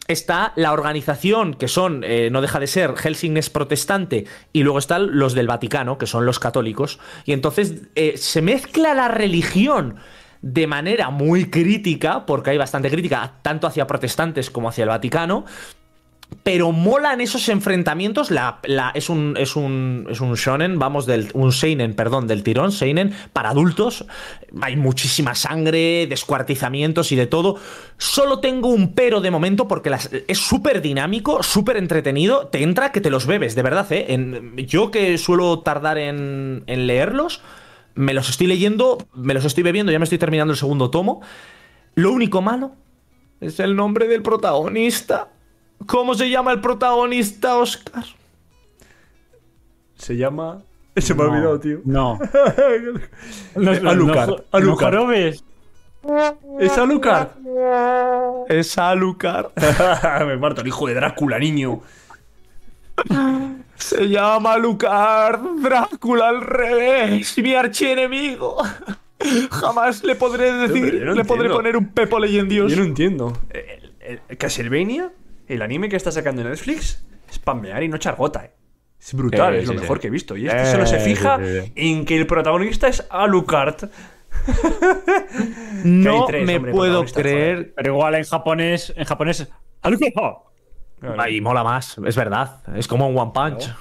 está la organización, que son, eh, no deja de ser, Helsing es protestante, y luego están los del Vaticano, que son los católicos. Y entonces eh, se mezcla la religión de manera muy crítica, porque hay bastante crítica, tanto hacia protestantes como hacia el Vaticano, pero molan esos enfrentamientos. La, es, un, es, un, es un shonen, vamos, del, un seinen, perdón, del tirón, seinen, para adultos. Hay muchísima sangre, descuartizamientos y de todo. Solo tengo un pero de momento porque las- es súper dinámico, súper entretenido. Te entra que te los bebes, de verdad, ¿eh? En- yo que suelo tardar en, en leerlos, me los estoy leyendo, me los estoy bebiendo, ya me estoy terminando el segundo tomo. Lo único malo es el nombre del protagonista. ¿Cómo se llama el protagonista, Oscar? Se llama. Se me ha No, olvidado, tío. No. Alucard, No, Alucard. no jorobes. ¿Es Alucard? Es Alucard. me parto el hijo de Drácula, niño. Se llama Alucard. Drácula al revés. Mi archienemigo. Jamás le podré decir. le podré poner un Pepo Leyendios. Yo no entiendo. El, el- Castlevania, el anime que está sacando en Netflix, es pamear y no chargota, eh. Es brutal, Eh, es lo mejor que he visto. Y este Eh, solo se fija sí, sí, sí. en que el protagonista es Alucard. No tres, me hombre, puedo creer. Pero igual en japonés, en japonés, Alucard. Ahí mola más, es verdad. Es como un One Punch.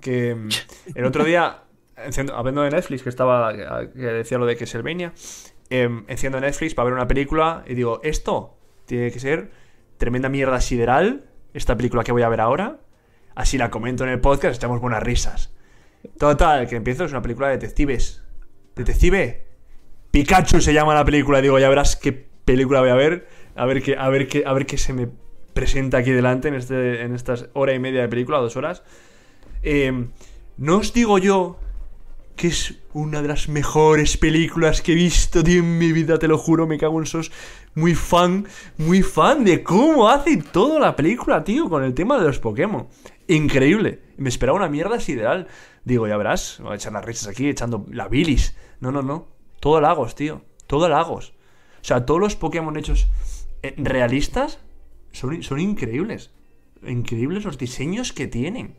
Que mm, el otro día, hablando de Netflix, que estaba que decía lo de Castlevania, em, enciendo Netflix para ver una película y digo, esto tiene que ser tremenda mierda sideral, esta película que voy a ver ahora. Así la comento en el podcast, echamos buenas risas. Total, que empiezo, es una película de detectives. ¿Detective? Pikachu se llama la película, digo, ya verás qué película voy a ver, a ver qué, a ver qué, a ver qué se me presenta aquí delante en, este, en estas hora y media de película, dos horas. Eh, no os digo yo que es una de las mejores películas que he visto tío, en mi vida, te lo juro, me cago en sos. Muy fan, muy fan de cómo hace toda la película, tío, con el tema de los Pokémon. Increíble. Me esperaba una mierda sideral. Digo, ya verás, voy a echar las risas aquí, echando la bilis. No, no, no. Todo Lagos, tío. Todo Lagos. O sea, todos los Pokémon hechos eh, realistas son, son increíbles. Increíbles los diseños que tienen.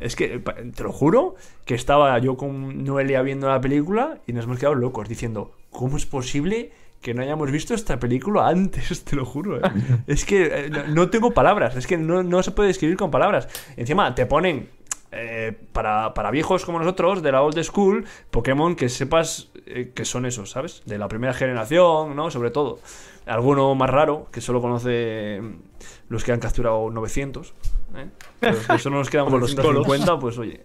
Es que, te lo juro, que estaba yo con Noelia viendo la película y nos hemos quedado locos diciendo, ¿cómo es posible que no hayamos visto esta película antes? Te lo juro. ¿eh? es que eh, no, no tengo palabras, es que no, no se puede describir con palabras. Encima, te ponen, eh, para, para viejos como nosotros, de la old school, Pokémon que sepas eh, que son esos, ¿sabes? De la primera generación, ¿no? Sobre todo. Alguno más raro, que solo conoce mm, los que han capturado 900. ¿eh? Los que solo nos quedamos Como los los colos. 150, pues oye.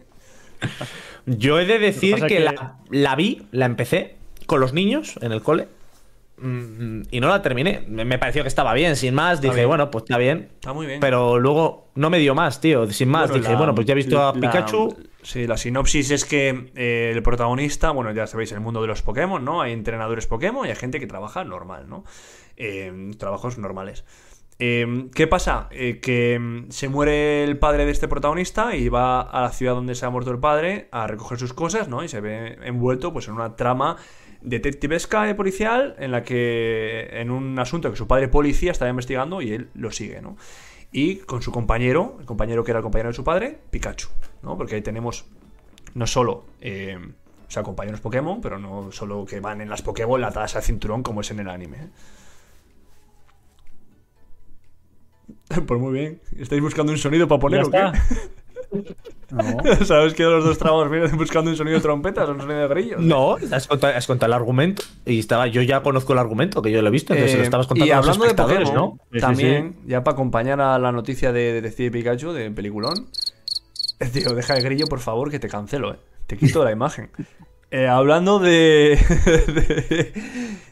Yo he de decir que, que- La, la vi, la empecé con los niños en el cole. Mm, y no la terminé. Me pareció que estaba bien, sin más. Dije, bien. bueno, pues está bien. Está muy bien. Pero luego no me dio más, tío. Sin más. Bueno, Dije, la- bueno, pues ya he visto a la- Pikachu. Sí, la sinopsis es que eh, el protagonista, bueno, ya sabéis, el mundo de los Pokémon, ¿no? Hay entrenadores Pokémon y hay gente que trabaja normal, ¿no? Eh, trabajos normales. Eh, ¿Qué pasa? Que mm, se muere el padre de este protagonista y va a la ciudad donde se ha muerto el padre a recoger sus cosas, ¿no? Y se ve envuelto pues en una trama detectivesca y policial en la que en un asunto que su padre policía estaba investigando y él lo sigue, ¿no? Y con su compañero, el compañero que era el compañero de su padre, Pikachu, ¿no? Porque ahí tenemos no solo, eh, o sea, compañeros Pokémon, pero no solo que van en las Pokéball atadas al cinturón como es en el anime. ¿eh? Pues muy bien. ¿Estáis buscando un sonido para poner o qué? No. ¿Sabes que los dos trabajos vienen buscando un sonido de trompetas o un sonido de grillos? No, has contado, has contado el argumento. Y estaba, yo ya conozco el argumento, que yo lo he visto. Entonces Eh, lo estabas contando y a los hablando de espectadores, Pokémon, ¿no? Sí, sí, también, ya para acompañar a la noticia de Detective Pikachu, de peliculón. eh, Tío, deja el grillo, por favor, que te cancelo, eh. Te quito la imagen. Eh, hablando de, de,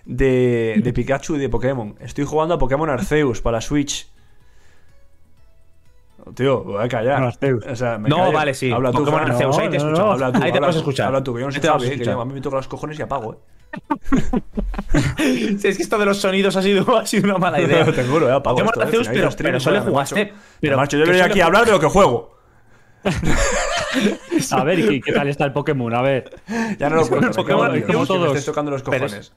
de. de Pikachu y de Pokémon. Estoy jugando a Pokémon Arceus para Switch. Tío, voy a callar. Arceus. O sea, me No, callo. vale, sí. Habla tú, Pokémon. Arceus, No, ahí te no, escucho. no. Habla tú, ahí te habla vas a tú, escuchar. Habla tú, que yo no sé eh, que escuchar. yo- a mí me toca los cojones y apago, eh. Sí, es que esto de los sonidos ha sido, ha sido una mala idea. Te juro, eh, apago Pokémon esto, eh, Arceus, si no hay pero, pero solo jugaste. Pero Me marcho, yo venía aquí a hablar de lo que juego. A ver, ¿y qué, qué tal está el Pokémon? A ver. Ya no lo cuento, me Pokémon, como me todos. estés tocando los Pero cojones.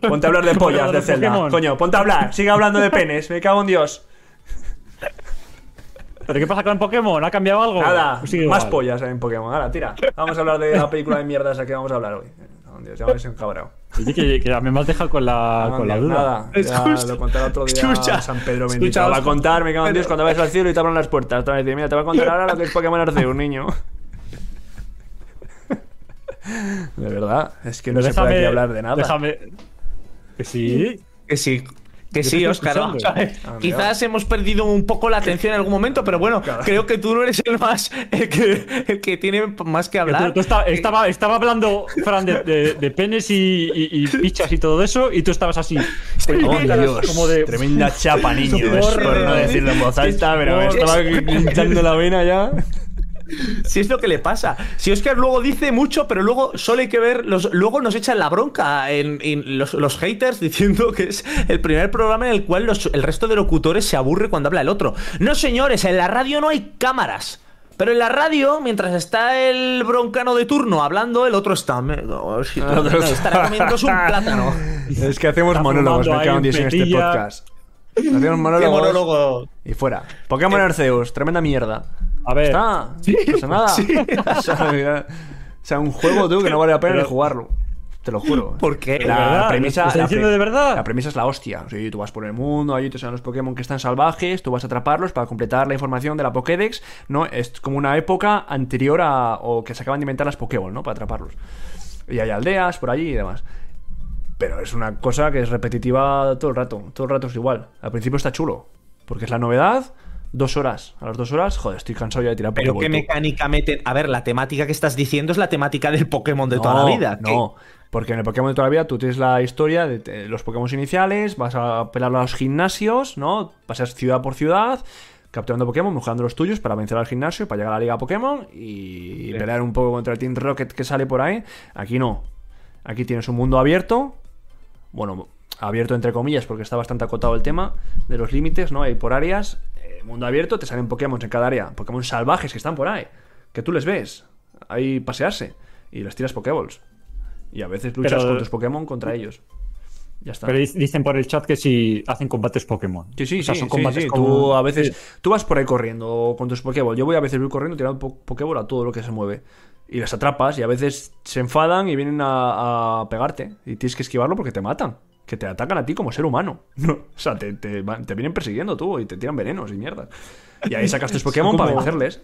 Ponte a hablar de pollas de Zelda. Coño, ponte a hablar. Sigue hablando de penes. Me cago en Dios. ¿Pero qué pasa con Pokémon? ¿Ha cambiado algo? Nada, Sigue más pollas en Pokémon. Ahora, tira. Vamos a hablar de la película de mierda esa que vamos a hablar hoy. Oh, Dios, ya me he encabrado. Oye, que, que me has dejado con la, con la duda. Nada, ya Escucha, lo contaré otro día escucha, San Pedro bendito. escucha, Te va a contar, me cago en Dios, cuando vayas al cielo y te abran las puertas. Te van a decir, mira, te voy a contar ahora lo que es Pokémon Arceus, niño. De verdad, es que no se puede aquí hablar de nada. Déjame. Que sí. Que sí. Que Yo sí, Oscar. Ah. Quizás hemos perdido un poco la atención en algún momento, pero bueno, creo que tú no eres el más. el que, el que tiene más que Que tú- hablar. tú esta- estaba, estaba hablando, Fran, de, de- de penes y, y- y pichas y todo eso, y tú estabas así. Oh, Dios, como de. tremenda chapa, niño. Por no decirlo en voz alta, pero me estaba hinchando la vena ya. Si es lo que le pasa. Si Oscar luego dice mucho, pero luego solo hay que ver. Los, luego nos echan la bronca en, en los, los haters diciendo que es el primer programa en el cual los- el resto de locutores se aburre cuando habla el otro. No, señores, en la radio no hay cámaras. Pero en la radio, mientras está el broncano de turno hablando, el otro está. no, si- no, estará comiéndose un plátano. Es que hacemos Está monólogos, me cago en este podcast. Hacemos Qué monólogos monólogo. y fuera. Pokémon Arceus, tremenda mierda. A ver. Está, no pasa nada. O sea, mira, o sea, un juego tú que no vale la pena ni jugarlo. Te lo juro. ¿Por qué? ¿De La verdad? premisa, ¿Lo estás la diciendo de verdad? La premisa es la hostia. O sea, tú vas por el mundo, allí te salen los Pokémon que están salvajes, tú vas a atraparlos para completar la información de la Pokédex, ¿no? Es como una época anterior a. o que se acaban de inventar las Pokéball, ¿no? Para atraparlos. Y hay aldeas por allí y demás. Pero es una cosa que es repetitiva todo el rato. Todo el rato es igual. Al principio está chulo. Porque es la novedad. Dos horas. A las dos horas, joder, estoy cansado ya de tirar Pero qué mecánica meten. A ver, la temática que estás diciendo es la temática del Pokémon de toda la vida. No, porque en el Pokémon de toda la vida tú tienes la historia de te- los Pokémon iniciales, vas a pelar a los gimnasios, ¿no? Pasas ciudad por ciudad, capturando Pokémon, mejorando los tuyos para vencer al gimnasio, para llegar a la Liga Pokémon y pelear un poco contra el Team Rocket que sale por ahí. Aquí no. Aquí tienes un mundo abierto. Bueno, abierto entre comillas, porque está bastante acotado el tema de los límites, ¿no? Hay por áreas. Mundo abierto, te salen Pokémon en cada área. Pokémon salvajes que están por ahí. Que tú les ves. Ahí pasearse. Y les tiras Pokéballs. Y a veces luchas Pero- con tus Pokémon contra ellos. Ya está. Pero dic- dicen por el chat que si hacen combates Pokémon. Sí, sí, O sea, sí, son sí, combates sí. como- Tú a veces. Tú vas por ahí corriendo con tus Pokéball. Yo voy a veces voy corriendo tirando po- Pokéball a todo lo que se mueve. Y las atrapas y a veces se enfadan y vienen a, a pegarte. Y tienes que esquivarlo porque te matan. Que te atacan a ti como ser humano. No, o sea, te, te vienen persiguiendo tú y te tiran venenos y mierdas. Y ahí sacas tus Pokémon para vencerles.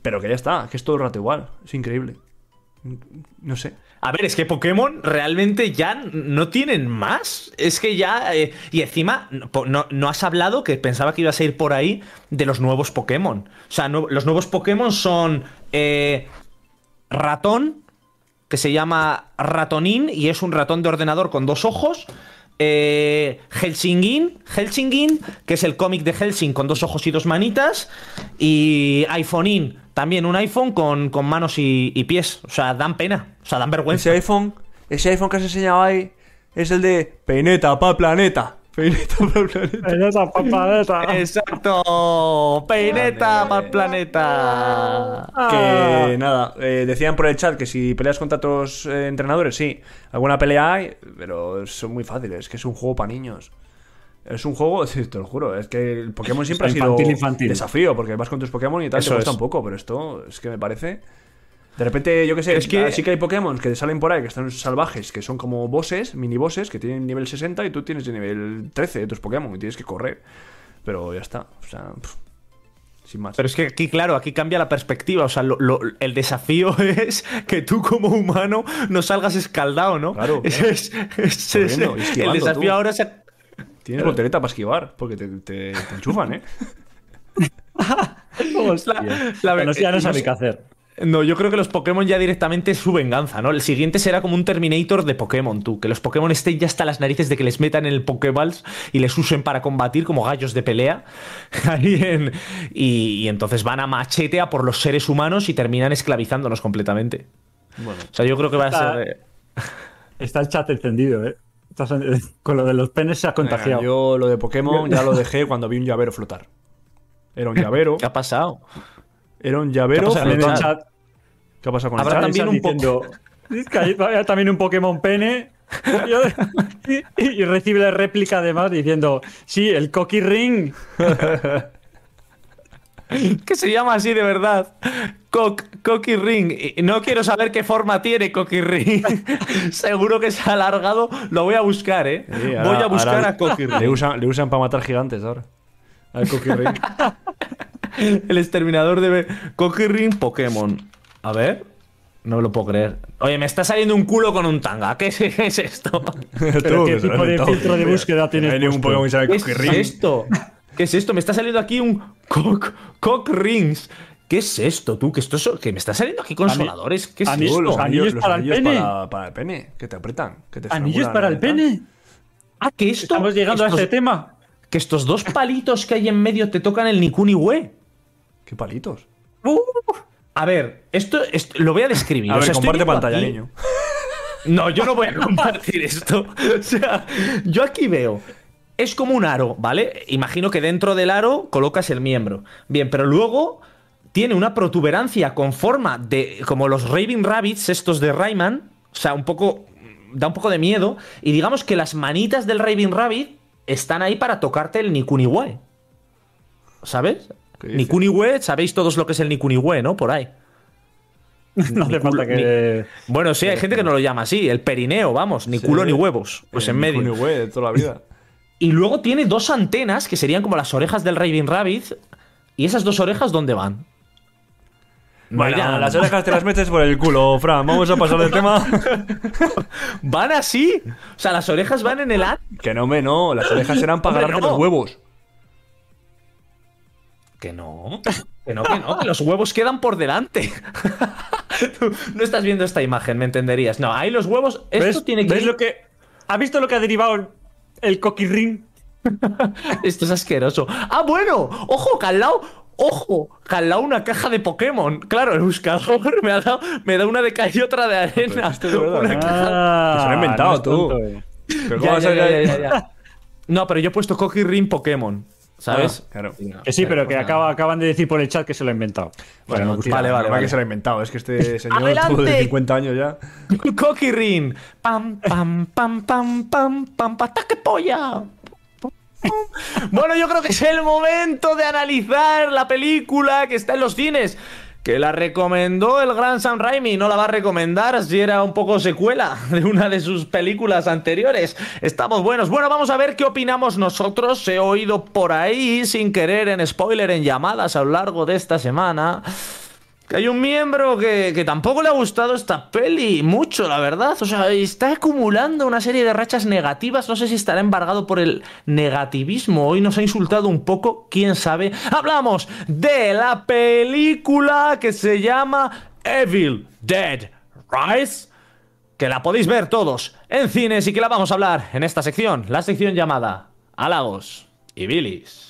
Pero que ya está, que es todo el rato igual. Es increíble. No sé. A ver, es que Pokémon realmente ya no tienen más. Es que ya. eh, y encima, no, no- no has hablado, que pensaba que ibas a ir por ahí, de los nuevos Pokémon. O sea, no- los nuevos Pokémon son. eh, ratón, que se llama Ratonín, y es un ratón de ordenador con dos ojos. eh, Helsingin, Helsingin, que es el cómic de Helsing con dos ojos y dos manitas, y iPhonein, también un iPhone con, con manos y, pies. O sea, dan pena, o sea, dan vergüenza. Ese iPhone, ese iPhone que has enseñado ahí es el de Peineta pa' planeta. Peineta pa' planeta. Esa papadeta. Exacto, peineta para el planeta. Que nada, eh, decían por el chat que si peleas contra otros eh, entrenadores, sí. Alguna pelea hay, pero son muy fáciles, que es un juego para niños. Es un juego, sí, te lo juro, es que el Pokémon siempre ha sido Infantil, infantil. desafío, porque vas con tus Pokémon y tal, Eso te cuesta es. un poco, pero esto es que me parece... De repente, yo qué sé, Es que- sí que hay Pokémon que salen por ahí, que están salvajes, que son como bosses, mini bosses, que tienen nivel 60 y tú tienes de nivel 13 de tus Pokémon y tienes que correr. Pero ya está, o sea, pff, sin más. Pero es que aquí, claro, aquí cambia la perspectiva. O sea, lo- lo- el desafío es que tú como humano no salgas escaldado, ¿no? Claro, Ese claro. es, es- el desafío tú. ahora es... Tienes voltereta para esquivar, porque te, te, te enchufan, ¿eh? La, la- Bueno, sí, ya no no sabe sé. qué hacer. No, yo creo que los Pokémon ya directamente es su venganza, ¿no? El siguiente será como un Terminator de Pokémon, tú. Que los Pokémon estén ya hasta las narices de que les metan en el Pokéballs y les usen para combatir como gallos de pelea. Ahí en- y, y entonces van a machete a por los seres humanos y terminan esclavizándonos completamente. Bueno, O sea, yo creo que va a Está- ser. eh, Está el chat encendido, ¿eh? Estás en- Con lo de los penes se ha contagiado. yo lo de Pokémon ya lo dejé cuando vi un llavero flotar. Era un llavero, ¿Qué ha pasado? era un llavero ¿Qué ha pasado También en el flotando. chat, ¿Qué ha pasado con el Habrá chat? también un po- diciendo, "Es que hay hay también un Pokémon pene. Y, y recibe la réplica además diciendo, sí, el Cocky Ring. Que se llama así de verdad. Cock, Cocky Ring. Y no quiero saber qué forma tiene Cocky Ring. Seguro que se ha alargado. Lo voy a buscar, ¿eh? Sí, ahora- voy a buscar ahora a Cocky Le Ring. usan, le usan para matar gigantes ahora. Al Cookie Ring. El exterminador de Cocky Ring Pokémon. A ver. No me lo puedo creer. Oye, me está saliendo un culo con un tanga. ¿Qué es, qué es esto? Pero qué tipo de filtro de búsqueda No tienes hay ningún? Pokémon que sabe ¿Qué es Ring. esto? ¿Qué es esto? Me está saliendo aquí un cock, cock rings. ¿Qué es esto, tú? ¿Que, esto es- que me está saliendo aquí consoladores? ¿Qué es a mí- esto? Uh, los Anillos anillos, los para el anillos pene. Para, para el pene, que te apretan. Que te ¿Anillos para el pene? Ah, que esto. Estamos llegando estos- a este tema. Que estos dos palitos que hay en medio te tocan el Nikuni We. ¿Qué palitos? A ver, esto, esto- lo voy a describir. A O ver, sea, comparte pantalla, aquí- niño. No, yo no voy a compartir esto. O sea, yo aquí veo. Es como un aro, ¿vale? Imagino que dentro del aro colocas el miembro. Bien, pero luego tiene una protuberancia con forma de. como los Raving Rabbits, estos de Rayman. O sea, un poco. da un poco de miedo. Y digamos que las manitas del Raving Rabbit están ahí para tocarte el Nikuniwe. ¿Sabes? Nikuniwe, sabéis todos lo que es el Nikuniwe, ¿no? Por ahí. No hace falta que. Bueno, sí, hay gente que no lo llama así, el perineo, vamos, ni culo ni huevos, pues en medio. Nikuni We de toda la vida. Y luego tiene dos antenas que serían como las orejas del Raving Rabbit. ¿Y esas dos orejas dónde van? No Bueno, irán. las orejas te las metes por el culo, Fran. Vamos a pasar del tema. ¿Van así? O sea, las orejas van en el an. que no me, no. Las orejas eran para agarrarte no. los huevos. Que no. Que no, que no, que los huevos quedan por delante. Tú no estás viendo esta imagen, me entenderías. No, ahí los huevos. Esto ¿Ves, tiene que. ¿ves ir- lo que. ¿Ha visto lo que ha derivado el, el Ring? Esto es asqueroso. ¡Ah, bueno! ¡Ojo, que al lado! ¡Ojo! Lado una caja de Pokémon. Claro, el buscador me ha dado, me da una de cal y otra de arena. de verdad, Una caja- Ah, Que se lo ha inventado, no es tú. tonto, eh. Pero ¿cómo Ya, ya, ya, saber- ya, ya, ya. No, pero yo he puesto Cocky Ring Pokémon. ¿Sabes? Ah, claro. Que sí, pero que Pues acaba- acaban de decir por el chat que se lo ha inventado. Bueno, Bueno, tío, vale, vale, vale. que se lo ha inventado. Es que este señor tuvo de 50 años ya. Cocky Ring. Pam, pam, pam, pam, pam, pam, pataque polla. Bueno, yo creo que es el momento de analizar la película que está en los cines. Que la recomendó el gran Sam Raimi, no la va a recomendar si era un poco secuela de una de sus películas anteriores. Estamos buenos. Bueno, vamos a ver qué opinamos nosotros. He oído por ahí, sin querer, en spoiler, en llamadas a lo largo de esta semana, que hay un miembro que, que tampoco le ha gustado esta peli mucho, la verdad. O sea, está acumulando una serie de rachas negativas. No sé si estará embargado por el negativismo. Hoy nos ha insultado un poco, quién sabe. Hablamos de la película que se llama Evil Dead Rise. que la podéis ver todos en cines y que la vamos a hablar en esta sección, la sección llamada Halagos y Bilis.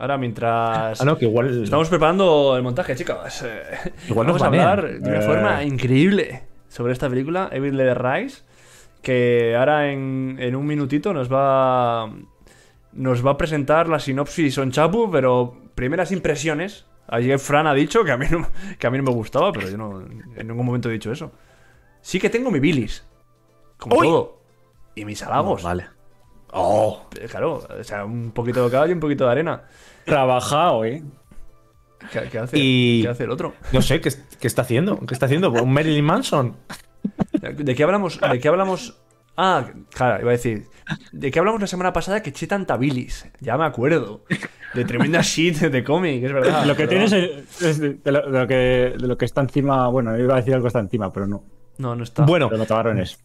Ahora, mientras. Ah, no, que igual. Estamos preparando el montaje, chicos. Eh, Igual vamos nos a hablar de una Eh. forma increíble sobre esta película, Evil Dead Rise, que ahora en, en un minutito nos va nos va a presentar la sinopsis on Chapu, pero primeras impresiones. Ayer Fran ha dicho que a mí no, que a mí no me gustaba, pero yo no en ningún momento he dicho eso. Sí que tengo mi bilis, como ¡Uy! todo, y mis halagos. Vale. Oh. Claro, o sea, un poquito de caballo y un poquito de arena. Trabajado, ¿eh? ¿Qué, qué hace? Y- ¿Qué hace el otro? No sé, ¿qué, qué está haciendo? ¿Qué está haciendo? ¿Un Marilyn Manson? ¿De qué hablamos? ¿De qué hablamos? Ah, claro, iba a decir. ¿De qué hablamos la semana pasada que eché tanta bilis? Ya me acuerdo. De tremenda shit de cómic, es verdad. Lo que tienes es, es de, de lo, de lo que, de lo que está encima. Bueno, iba a decir algo que está encima, pero no. No, no está. Bueno, Pero no cabrones.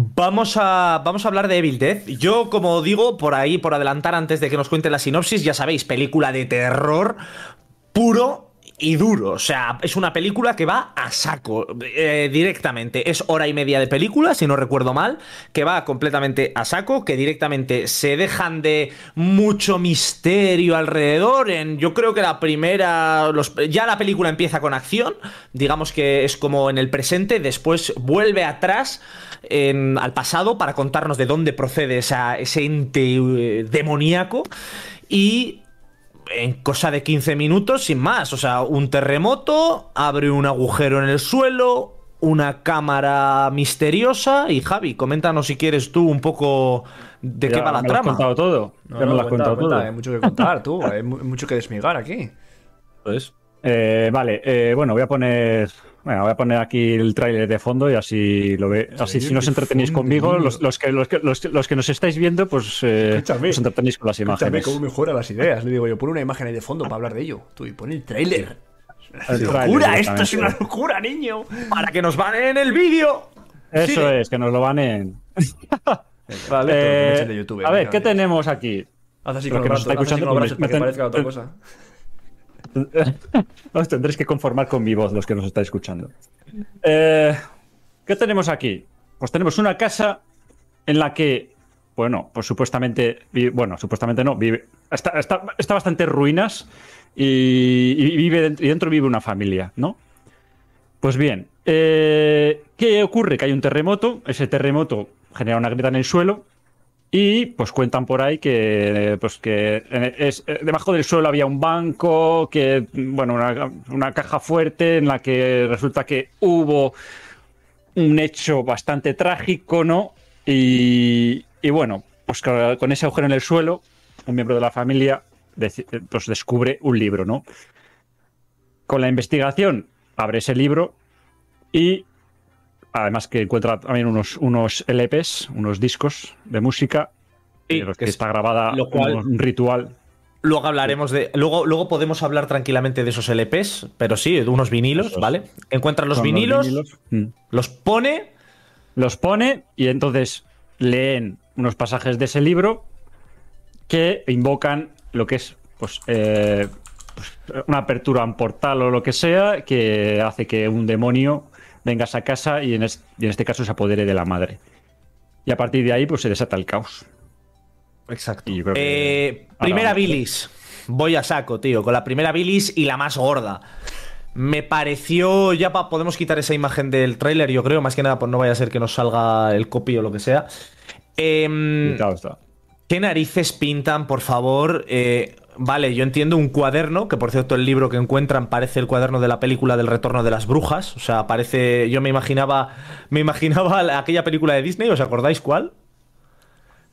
Vamos a, vamos a hablar de Evil Dead. Yo, como digo, por ahí, por adelantar antes de que nos cuente la sinopsis, ya sabéis, película de terror puro y duro. O sea, es una película que va a saco eh, directamente. Es hora y media de película, si no recuerdo mal, que va completamente a saco, que directamente se dejan de mucho misterio alrededor. En, yo creo que la primera, ya la película empieza con acción, digamos que es como en el presente, después vuelve atrás al pasado para contarnos de dónde procede ese ente eh, demoníaco y en cosa de 15 minutos, sin más. O sea, un terremoto, abre un agujero en el suelo, una cámara misteriosa. Y Javi, coméntanos si quieres tú un poco de qué va la me lo has trama. contado todo. No, ya me lo has cuenta, contado cuenta, todo. Hay mucho que contar, tú. Hay mu- mucho que desmigar aquí. Pues, Eh, vale, eh, bueno, voy a poner. Bueno, voy a poner aquí el tráiler de fondo y así lo ve. Así, si no os entretenéis fondo, conmigo, los, los que, los, que, los, que- los que nos estáis viendo, pues eh, os entretenéis con las Escúchame imágenes. cómo mejora las ideas. Le digo yo, pon una imagen ahí de fondo para hablar de ello. Tú, y pon el tráiler. ¡Locura! Esto es una locura, niño. para que nos van en el vídeo. Eso Sí. es, que nos lo van en. Vale, Eh, de YouTube, a ver, ¿qué tenemos aquí? Haz así Lo con que nos está escuchando, para que me- parezca otra cosa. Os tendréis que conformar con mi voz, los que nos estáis escuchando. Eh, ¿Qué tenemos aquí? Pues tenemos una casa en la que, bueno, pues supuestamente, bueno, supuestamente no, vive, está, está, está bastante en ruinas y, vive dentro vive una familia, ¿no? Pues bien, eh, ¿qué ocurre? Que hay un terremoto, ese terremoto genera una grieta en el suelo y pues cuentan por ahí que, pues que eh, es, eh, debajo del suelo había un banco, que, bueno, una, una caja fuerte en la que resulta que hubo un hecho bastante trágico, ¿no? Y, y bueno, pues con ese agujero en el suelo, un miembro de la familia eh, pues descubre un libro, ¿no? Con la investigación abre ese libro y además que encuentra también unos, unos LPs, unos discos de música, Sí, en los que que es- está grabada lo cual- un ritual. Luego hablaremos de. Luego, luego podemos hablar tranquilamente de esos LPs, pero sí, de unos vinilos, Esos. ¿vale? Encuentra los Con vinilos, Mm. los pone. los pone y entonces leen unos pasajes de ese libro que invocan lo que es pues, eh, pues, una apertura a un portal o lo que sea que hace que un demonio venga a casa y en, es- y en este caso se apodere de la madre. Y a partir de ahí pues se desata el caos. Exacto. Y yo creo que- Eh, primera bilis. Voy a saco, tío, con la primera bilis y la más gorda. Me pareció. Ya pa- podemos quitar esa imagen del tráiler, yo creo, más que nada, pues no vaya a ser que nos salga el copy o lo que sea. Está. ¿Qué narices pintan, por favor? Eh, vale, yo entiendo un cuaderno, que por cierto el libro que encuentran parece el cuaderno de la película del retorno de las brujas. O sea, parece. Yo me imaginaba. Me imaginaba la- aquella película de Disney, ¿os acordáis cuál?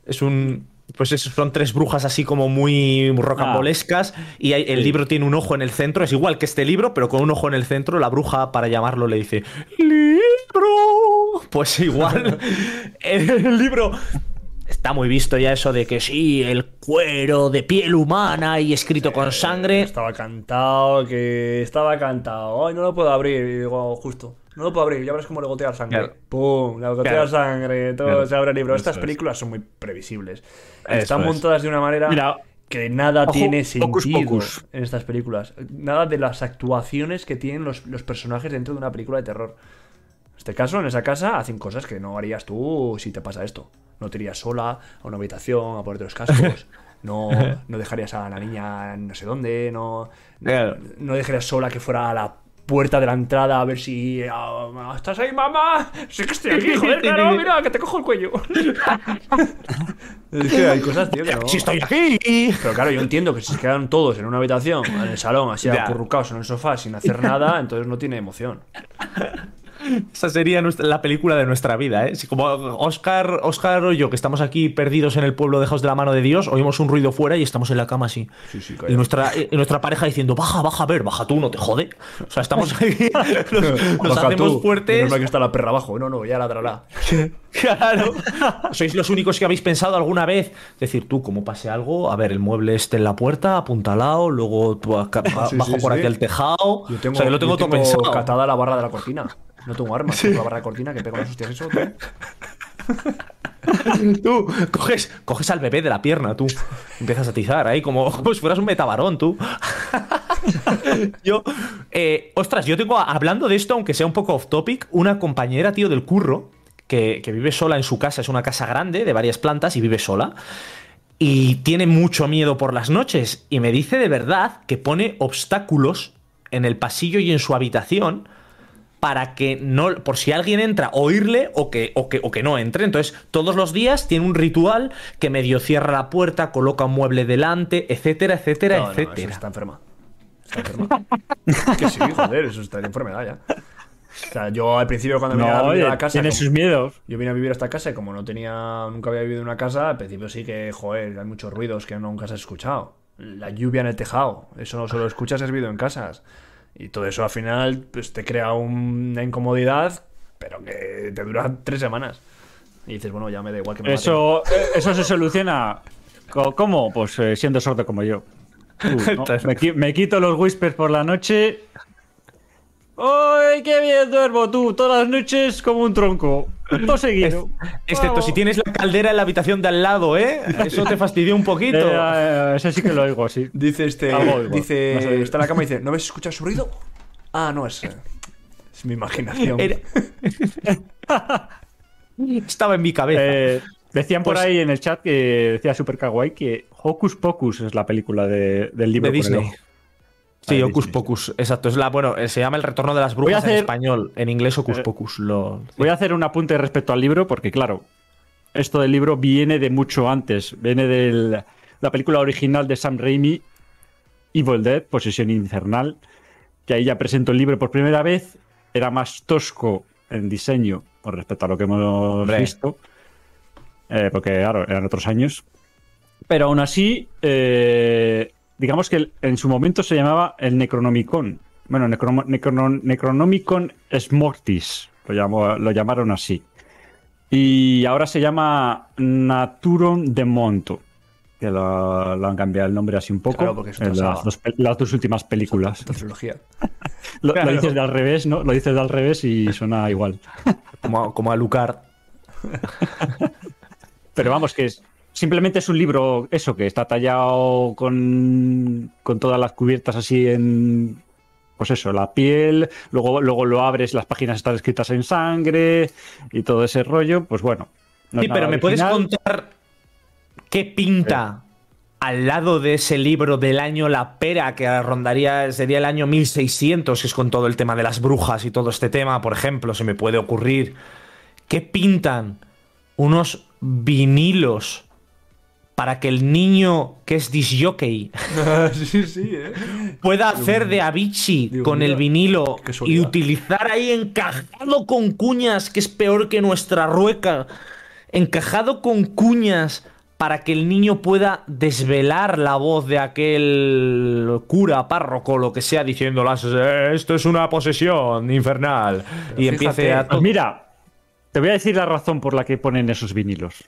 Es un. Pues eso, son tres brujas así como muy rocambolescas. y hay- el libro tiene un ojo en el centro. Es igual que este libro, pero con un ojo en el centro. La bruja, para llamarlo, le dice: ¡Libro! Pues igual. el libro está muy visto ya eso de que sí, el cuero de piel humana y escrito con sangre. Estaba cantado, que estaba cantado. Ay, no lo puedo abrir. Y digo, justo. No lo puedo abrir, ya verás cómo le gotea sangre. Claro. ¡Pum! Le gotea Claro. sangre, todo Claro. se abre el libro. Eso Estas es. películas son muy previsibles. Eso Están es. montadas de una manera Mira, que nada ojo, tiene sentido Pocus. en estas películas. Nada de las actuaciones que tienen los, los personajes dentro de una película de terror. En este caso, en esa casa, hacen cosas que no harías tú si te pasa esto. No te irías sola a una habitación a ponerte los cascos. No, no dejarías a la niña no sé dónde. No, no dejarías sola que fuera a la puerta de la entrada a ver si. ah, ¿Estás ahí, mamá? Sí que estoy aquí, joder, claro, mira, que te cojo el cuello. es que hay cosas, tío, que no. ¡Si estoy aquí! Pero claro, yo entiendo que si se quedan todos en una habitación, en el salón, así acurrucados en el sofá sin hacer nada, entonces no tiene emoción. Esa sería nuestra- la película de nuestra vida, ¿eh? Si como Oscar, Oscar o yo, que estamos aquí perdidos en el pueblo, dejados de la mano de Dios, oímos un ruido fuera y estamos en la cama así. Sí, sí, y, nuestra, y nuestra pareja diciendo, baja, baja, a ver, baja tú, no te jode. O sea, estamos aquí, nos, hacemos tú, fuertes. mal que está la perra abajo. No, no, ya ladrará. Claro. Sois los únicos que habéis pensado alguna vez. Decir, tú, como pase algo, a ver, el mueble este en la puerta, apuntalado, luego tú acá- sí, bajo sí, por sí. aquí al tejado. Yo tengo, o sea, yo lo tengo yo todo tengo pensado. catada la barra de la cortina. No tengo armas, tengo la barra de cortina que pega unas hostias eso. tío. Tú coges, coges al bebé de la pierna, tú. Empiezas a atizar ahí como, como si fueras un metabarón, tú. yo, eh, ostras, yo tengo, hablando de esto, aunque sea un poco off topic, una compañera, tío, del curro, que, que vive sola en su casa. Es una casa grande, de varias plantas, y vive sola. Y tiene mucho miedo por las noches. Y me dice de verdad que pone obstáculos en el pasillo y en su habitación para que no, por si alguien entra, oírle o que, o que, o que no entre. Entonces, todos los días tiene un ritual que medio cierra la puerta, coloca un mueble delante, etcétera, etcétera, No, no, eso etcétera. está enferma. Está enferma. que sí, joder, eso está de enfermedad ya. O sea, yo al principio cuando vine a No, vivir a la casa. tiene como- sus miedos. Yo vine a vivir a esta casa y como no tenía, nunca había vivido en una casa, al principio sí que, joder, hay muchos ruidos que nunca has escuchado. La lluvia en el tejado, eso no solo escuchas, has vivido en casas. Y todo eso al final pues, te crea una incomodidad, pero que te dura tres semanas. Y dices, bueno, ya me da igual que me. Eso, eh, eso se soluciona. ¿Cómo? Pues eh, siendo sordo como yo. Tú, ¿no? me, qui- me quito los whispers por la noche. ¡Ay, qué bien duermo tú! Todas las noches como un tronco. Todo seguido. Excepto si tienes la caldera en la habitación de al lado, ¿eh? Eso te fastidió un poquito. Eh, eh, ese sí que lo oigo, sí. Dice este, oigo. dice, No está en la cama y dice, ¿no ves escuchar su ruido? Ah, no, es, es mi imaginación. Era- Estaba en mi cabeza. Eh, decían por Pues- ahí en el chat que decía Super Kawaii que Hocus Pocus es la película de- del libro de con el Disney. ojo. Sí, Ocus Pocus, exacto. Es la, bueno, eh, se llama El Retorno de las Voy a Brujas en hacer- español. En inglés, Ocus Eh, Pocus. Lo... Voy a hacer un apunte respecto al libro porque, claro, esto del libro viene de mucho antes. Viene de la película original de Sam Raimi, Evil Dead, Posesión Infernal, que ahí ya presento el libro por primera vez. Era más tosco en diseño con respecto a lo que hemos Hombre. visto, eh, porque, claro, eran otros años. Pero aún así, eh, digamos que en su momento se llamaba el Necronomicon. Bueno, Necromo- Necrono- Necronomicon Smortis, lo, llamó- lo llamaron así. Y ahora se llama Naturon de Monto, que lo, lo han cambiado el nombre así un poco Claro, porque otra en las, dos, las dos últimas películas. Esta trilogía. Lo, dices de al revés, ¿no? Lo dices de al revés y suena igual. Como, a- como a Lucar. Pero vamos, que es, simplemente es un libro, eso, que está tallado con, con todas las cubiertas así en. Pues eso, la piel, luego, luego lo abres, las páginas están escritas en sangre y todo ese rollo, pues bueno. no Sí, pero ¿me puedes contar qué pinta al lado de ese libro del año La Pera, que rondaría, sería el año 1600, que es con todo el tema de las brujas y todo este tema, por ejemplo, se me puede ocurrir? ¿Qué pintan unos vinilos para que el niño que es disjockey sí, sí, eh. pueda hacer de Avicii con el vinilo y utilizar ahí encajado con cuñas, que es peor que nuestra rueca, encajado con cuñas para que el niño pueda desvelar la voz de aquel cura, párroco, lo que sea, diciéndolas, "Eh, esto es una posesión infernal. y fíjate, empiece a... Mira, te voy a decir la razón por la que ponen esos vinilos.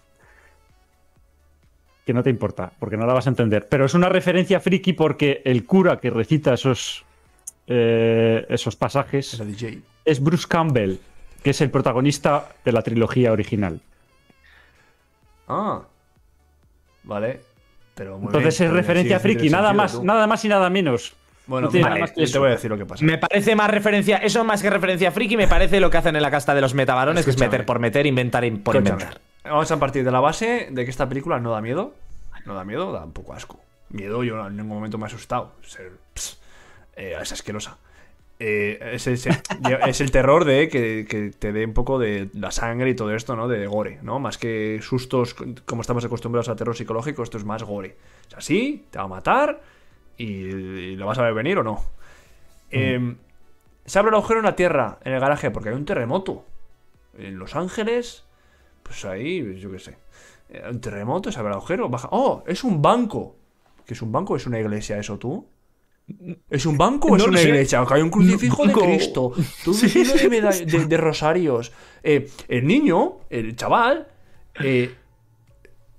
Que no te importa, porque no la vas a entender. Pero es una referencia friki porque el cura que recita esos, eh, esos pasajes DJ. es Bruce Campbell, que es el protagonista de la trilogía original. Ah. Vale. Pero muy Entonces bien, es referencia friki, nada sentido, más, tú. nada más y nada menos. Bueno, No tiene vale, nada más que yo te voy a decir lo que pasa. Me parece más referencia, eso más que referencia friki, me parece lo que hacen en la casta de los metabarones, que es meter por meter, inventar in- por Escúchame, inventar. Vamos a partir de la base de que esta película no da miedo. No da miedo, da un poco asco. Miedo, yo en ningún momento me he asustado. Es, el- ps, eh, es asquerosa. Eh, es, es- es el terror de que, que te dé un poco de la sangre y todo esto, ¿no? De gore, ¿no? Más que sustos como estamos acostumbrados a terror psicológico, esto es más gore. O sea, sí, te va a matar y, y lo vas a ver venir o no. Eh, se abre un agujero en la tierra, en el garaje, porque hay un terremoto. En Los Ángeles, pues ahí, yo qué sé. Eh, Un terremoto, se abre el agujero, baja. ¡Oh! Es un banco. ¿Qué es un banco? ¿Es una iglesia eso tú? ¿Es un banco o es No una sé. iglesia? Acá hay un crucifijo de. Cristo. Tú lleno de, de- de rosarios. Eh, el niño, el chaval, eh,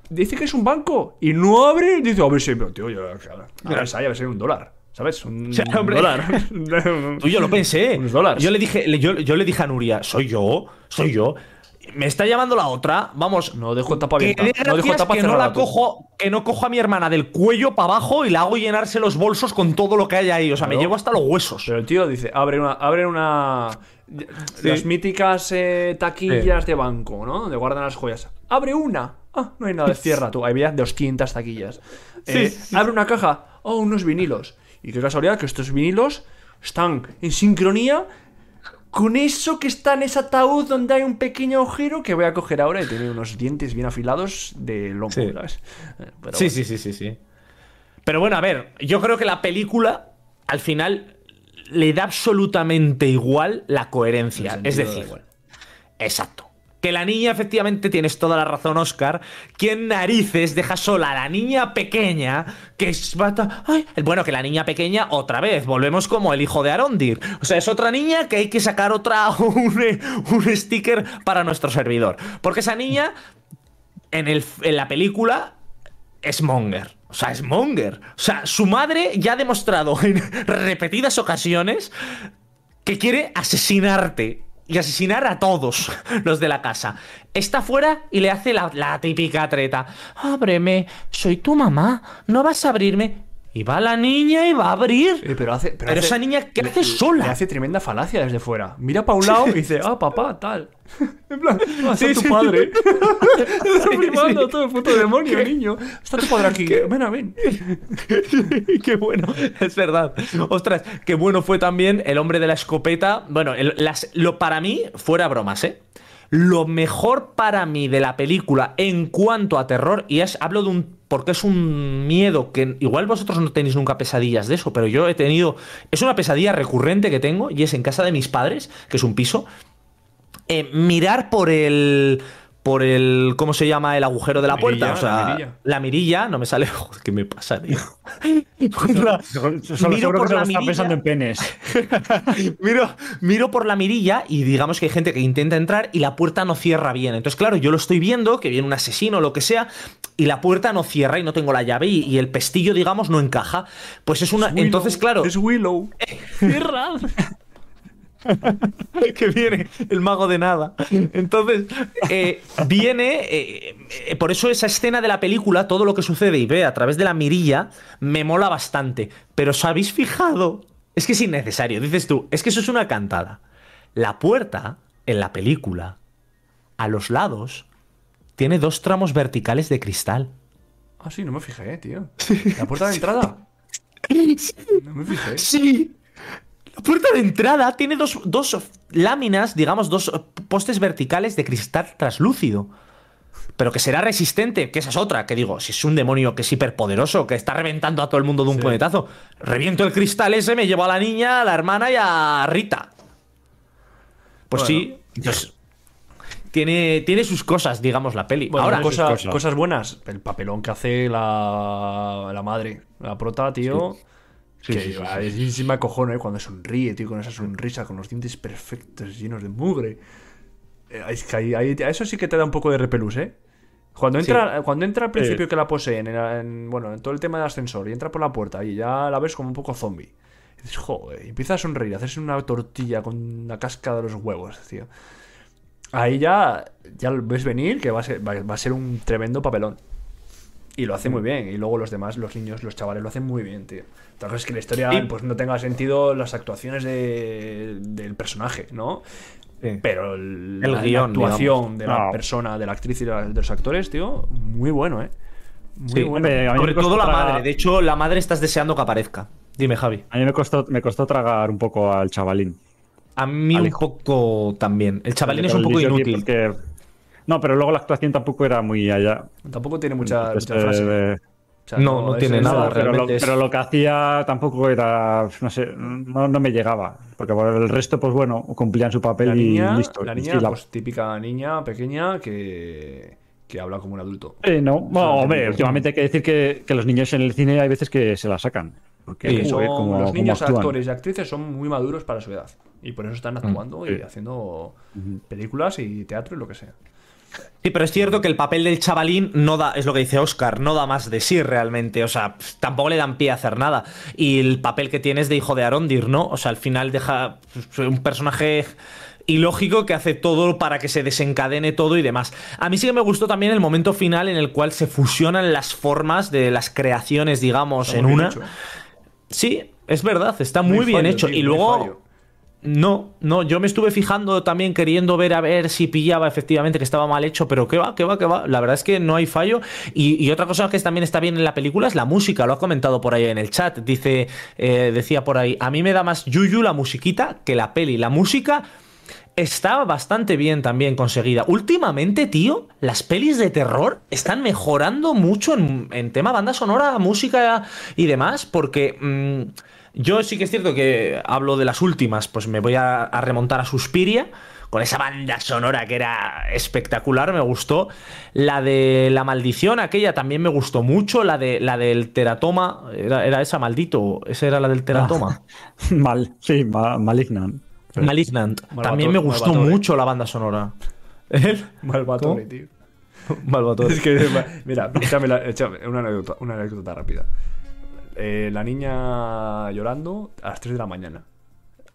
dice que es un banco y no abre. Dice, a ver si, pero tío, yo, a ver si hay, a ver si hay un dólar. ¿Sabes? Un sea, hombre. dólar. Tú, yo lo pensé. Unos dólares. Yo le dije, yo, yo le dije a Nuria, soy yo, soy yo. Me está llamando la otra, vamos. No dejo tapa que abierta. dé No dejo gracias tapa que no la cojo, que no cojo a mi hermana del cuello para abajo y la hago llenarse los bolsos con todo lo que hay ahí. O sea, me llevo hasta los huesos. Pero el tío dice, abre una, abre una. Las míticas eh, taquillas de banco, ¿no? Donde guardan las joyas. Abre una. Ah, no hay nada. Cierra tú. Había 200 taquillas. Eh, Abre una caja. Oh, unos vinilos. Y qué casualidad que estos vinilos están en sincronía con eso que está en ese ataúd donde hay un pequeño agujero que voy a coger ahora y tiene unos dientes bien afilados de lomo, Sí. ¿sabes? Eh, pero bueno. sí, sí, sí, sí. Pero bueno, a ver, yo creo que la película, al final, le da absolutamente igual la coherencia. Es decir, igual. exacto. Que la niña, efectivamente, tienes toda la razón, Oscar. ¿Quién narices deja sola a la niña pequeña que es. va ta- Ay, bueno, que la niña pequeña, otra vez, volvemos como el hijo de Arondir. O sea, es otra niña que hay que sacar otra. un, un sticker para nuestro servidor. Porque esa niña, en, el, en la película, es Monger. O sea, es Monger. O sea, su madre ya ha demostrado en repetidas ocasiones que quiere asesinarte. Y asesinar a todos los de la casa. Está fuera y le hace la, típica treta. Ábreme, soy tu mamá, no vas a abrirme. Y va la niña y va a abrir. Eh, pero hace, pero, Pero hace- esa niña, ¿qué le- hace sola? Le hace tremenda falacia desde fuera. Mira para un lado y dice, ah, papá, tal. En plan, ah, está Sí, tu sí. padre. está flipando sí. todo el puto demonio, niño. Está tu padre aquí. Ven a ven. qué bueno, es verdad. Ostras, qué bueno fue también el hombre de la escopeta. Bueno, el- las- lo para mí, fuera bromas, ¿eh? Lo mejor para mí de la película en cuanto a terror, y es, hablo de un. Porque es un miedo que igual vosotros no tenéis nunca pesadillas de eso, pero yo he tenido. Es una pesadilla recurrente que tengo, y es en casa de mis padres, que es un piso, eh, mirar por el. Por el. ¿Cómo se llama? El agujero de la puerta. O sea, la mirilla. la mirilla, no me sale. Joder, ¿qué me pasa, tío? La- Solo Miro por que la mirilla. pensando en penes. miro, miro por la mirilla y digamos que hay gente que intenta entrar y la puerta no cierra bien. Entonces, claro, yo lo estoy viendo, que viene un asesino o lo que sea, y la puerta no cierra y no tengo la llave y, y el pestillo, digamos, no encaja. Pues es una. Willow, Entonces, claro. Es Willow. Cierra. que viene el mago de nada. Entonces, eh, viene. eh, eh, por eso esa escena de la película, todo lo que sucede y ve a través de la mirilla, me mola bastante. Pero ¿os habéis fijado? Es que es innecesario. Dices tú, es que eso es una cantada. La puerta, en la película, a los lados, tiene dos tramos verticales de cristal. Ah, sí, no me fijé, tío. La puerta de entrada. No me fijé. Sí. La puerta de entrada tiene dos, dos láminas, digamos, dos postes verticales de cristal translúcido. Pero que será resistente, que esa es otra, que digo, si es un demonio que es hiperpoderoso, que está reventando a todo el mundo de un puñetazo, reviento el cristal ese, me llevo a la niña, a la hermana y a Rita. Pues Bueno. sí, entonces, tiene, tiene sus cosas, digamos, la peli. Bueno, Ahora, cosa- cosas. cosas buenas. El papelón que hace la, la madre, la prota, tío. Sí, que sí, sí, a- sí, sí me acojono, ¿eh? Cuando sonríe, tío, con esa sonrisa, con los dientes perfectos, llenos de mugre. Eh, Es que ahí- eso sí que te da un poco de repelús, ¿eh? Cuando entra, cuando entra al principio que la poseen, en, en- bueno, en todo el tema del ascensor, y entra por la puerta y ya la ves como un poco zombie. Y dices, joder, empieza a sonreír, a hacerse una tortilla con una casca de los huevos, tío. Ahí ya, ya ves venir que va a ser, va, va a ser un tremendo papelón. Y lo hace muy bien. Y luego los demás, los niños, los chavales, lo hacen muy bien, tío. Otra cosa es que la historia Sí. pues no tenga sentido las actuaciones de- del personaje, ¿no? Sí. Pero el, El la, actuación de la No. persona, de la actriz y de, la- de los actores, tío, muy bueno, ¿eh? Muy Sí, bueno. Hombre, Sobre todo la tragar- madre. De hecho, la madre estás deseando que aparezca. Dime, Javi. A mí me costó, me costó tragar un poco al chavalín. A mí Al un poco también. El chavalín es un poco inútil. porque- No, pero luego la actuación tampoco era muy allá. Tampoco tiene mucha, Pues, mucha frase. eh, O sea, no, no tiene es- nada, pero, lo, es- pero lo que hacía tampoco era, no sé, no, no me llegaba. Porque por el resto, pues bueno, cumplían su papel La y niña, listo. la Y niña sí, la- pues típica niña pequeña que, que habla como un adulto. Eh, no, bueno, Sí, hombre, sí. últimamente hay que decir que, que los niños en el cine hay veces que se la sacan. Porque Que joder, son- como- los niños actores y actrices son muy maduros para su edad. Y por eso están actuando y sí. haciendo películas y teatro y lo que sea. Sí, pero es cierto que el papel del chavalín no da, es lo que dice Oscar, no da más de sí realmente. O sea, tampoco le dan pie a hacer nada. Y el papel que tiene es de hijo de Arondir, ¿no? O sea, al final deja un personaje ilógico que hace todo para que se desencadene todo y demás. A mí sí que me gustó también el momento final en el cual se fusionan las formas de las creaciones, digamos, Está en una. hecho. Sí, es verdad, está muy bien fallo, hecho. tío, y luego. No, no, yo me estuve fijando también queriendo ver a ver si pillaba efectivamente que estaba mal hecho, pero que va, que va, que va. La verdad es que no hay fallo. Y, otra cosa que también está bien en la película es la música, lo ha comentado por ahí en el chat. Dice, eh, decía por ahí, a mí me da más yuyu la musiquita que la peli. La música está bastante bien también conseguida. Últimamente, tío, las pelis de terror están mejorando mucho en, en tema banda sonora, música y demás, porque mm, yo sí que es cierto que hablo de las últimas, pues me voy a, a remontar a Suspiria. Con esa banda sonora que era espectacular, me gustó. La de La Maldición, aquella también me gustó mucho. La, de, la del Teratoma, era, era esa, maldito. Esa era la del Teratoma. Mal, sí, ma- Malignant. Malignant. También me gustó Malvatore. mucho la banda sonora. ¿El? Malvatore, ¿Cómo? tío. Malvatore. Es que, mira, échame, la- échame una, anécdota, una anécdota rápida. Eh, la niña llorando a las 3 de la mañana.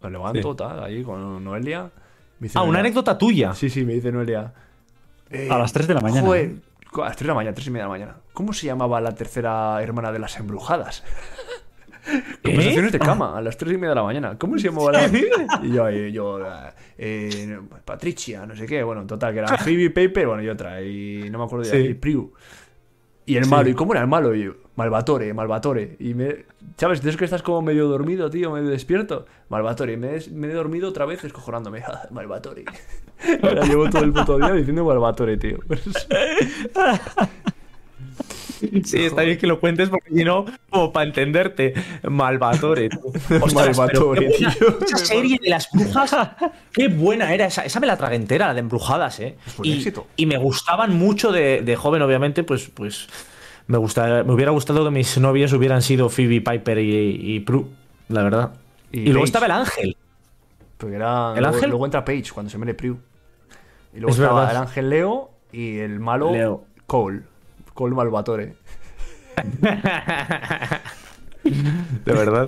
Me levanto, Sí. tal, ahí con Noelia. Me dice Ah, una anécdota tuya. Sí, sí, me dice Noelia. eh, A las 3 de la mañana. Joder, a las 3 de la mañana, 3 y media de la mañana. ¿Cómo se llamaba la tercera hermana de las embrujadas? Conversaciones de cama a las 3 y media de la mañana. ¿Cómo se llamaba la.? Y yo, eh, yo eh, Patricia, no sé qué. Bueno, total, que era Phoebe Paper, bueno, y otra. Y no me acuerdo de Sí. Priu. Y el malo, ¿y cómo era el malo? Y yo, Malvatore, Malvatore. Y me. ¿Sabes? Tienes que estás como medio dormido, tío, medio despierto. Malvatore. Y me, he- me he dormido otra vez escojonándome. Malvatore. Ahora llevo todo el puto día diciendo Malvatore, tío. Sí, está bien que lo cuentes porque si no, como para entenderte. Malvatore. Ostras, Malvatore, pero qué buena- tío. Esa serie de las brujas, qué buena era. Esa, esa me la tragué entera, la de embrujadas, ¿eh? Y, éxito. y me gustaban mucho de, de joven, obviamente, pues. pues me, gusta, me hubiera gustado que mis novias hubieran sido Phoebe Piper y, y Prue, la verdad. Y Y, luego Paige. estaba el ángel. Porque era. ¿El ángel? luego entra Page cuando se muere Priu. Y luego Es estaba verdad. el ángel Leo y el malo Leo. Cole. Cole Malvatore. De verdad.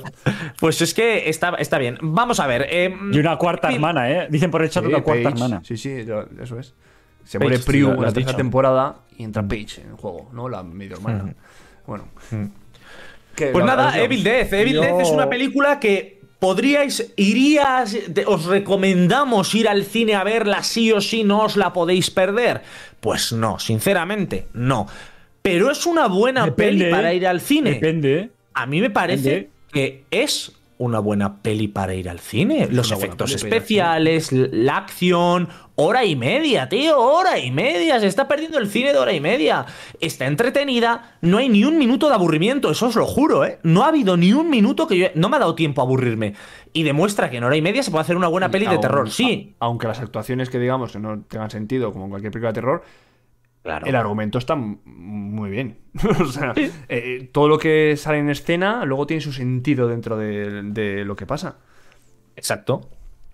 Pues es que está, está bien. Vamos a ver. eh, Y una cuarta hermana, ¿eh? Dicen por el chat Sí, una cuarta hermana. Sí, sí, eso es. Se Paige, muere Priu en la tercera temporada y entra Paige en el juego, ¿no? La medio hermana. Bueno. Que Pues nada, Evil Death. Evil Yo- Death es una película que podríais, irías, os recomendamos ir al cine a verla sí o sí, no os la podéis perder. Pues no, sinceramente, no. Pero es una buena Depende, peli para ir al cine. Depende, ¿eh? A mí me parece Depende. que es una buena peli para ir al cine. Los efectos especiales, la acción, hora y media, tío, hora y media. Se está perdiendo el cine de hora y media. Está entretenida, no hay ni un minuto de aburrimiento, eso os lo juro, ¿eh? No ha habido ni un minuto que yo... No me ha dado tiempo a aburrirme. Y demuestra que en hora y media se puede hacer una buena peli de terror, sí. Aunque las actuaciones que digamos no tengan sentido, como en cualquier película de terror, Claro. el argumento está muy bien. o sea, eh, todo lo que sale en escena luego tiene su sentido dentro de, de lo que pasa. Exacto.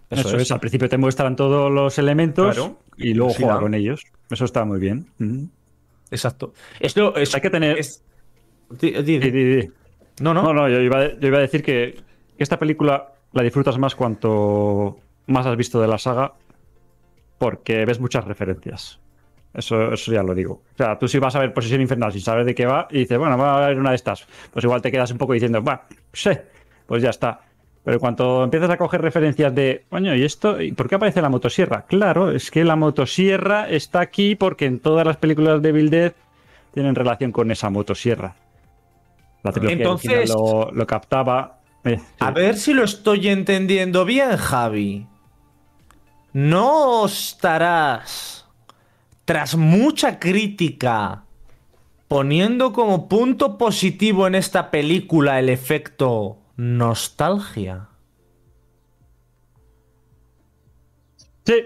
Eso, es. Al principio te muestran todos los elementos Claro. y luego Sí, juega con ellos. Eso está muy bien. Mm. exacto. Esto es, Hay que tener- es- Di- di- Di, di, di. No, no. No, no, yo iba, yo iba a decir que esta película la disfrutas más cuanto más has visto de la saga porque ves muchas referencias. Eso, eso ya lo digo. O sea, tú si vas a ver Posesión Infernal sin saber de qué va y dices, bueno, va a ver una de estas, pues igual te quedas un poco diciendo, bueno, sí, pues ya está. Pero cuando empiezas a coger referencias de, coño, ¿y esto? ¿Y por qué aparece la motosierra? Claro, es que la motosierra está aquí porque en todas las películas de Bill Dead tienen relación con esa motosierra. La trilogía Entonces- lo, lo captaba. Eh, sí. A ver si lo estoy entendiendo bien, Javi. ¿No estarás, tras mucha crítica, poniendo como punto positivo en esta película el efecto nostalgia? Sí,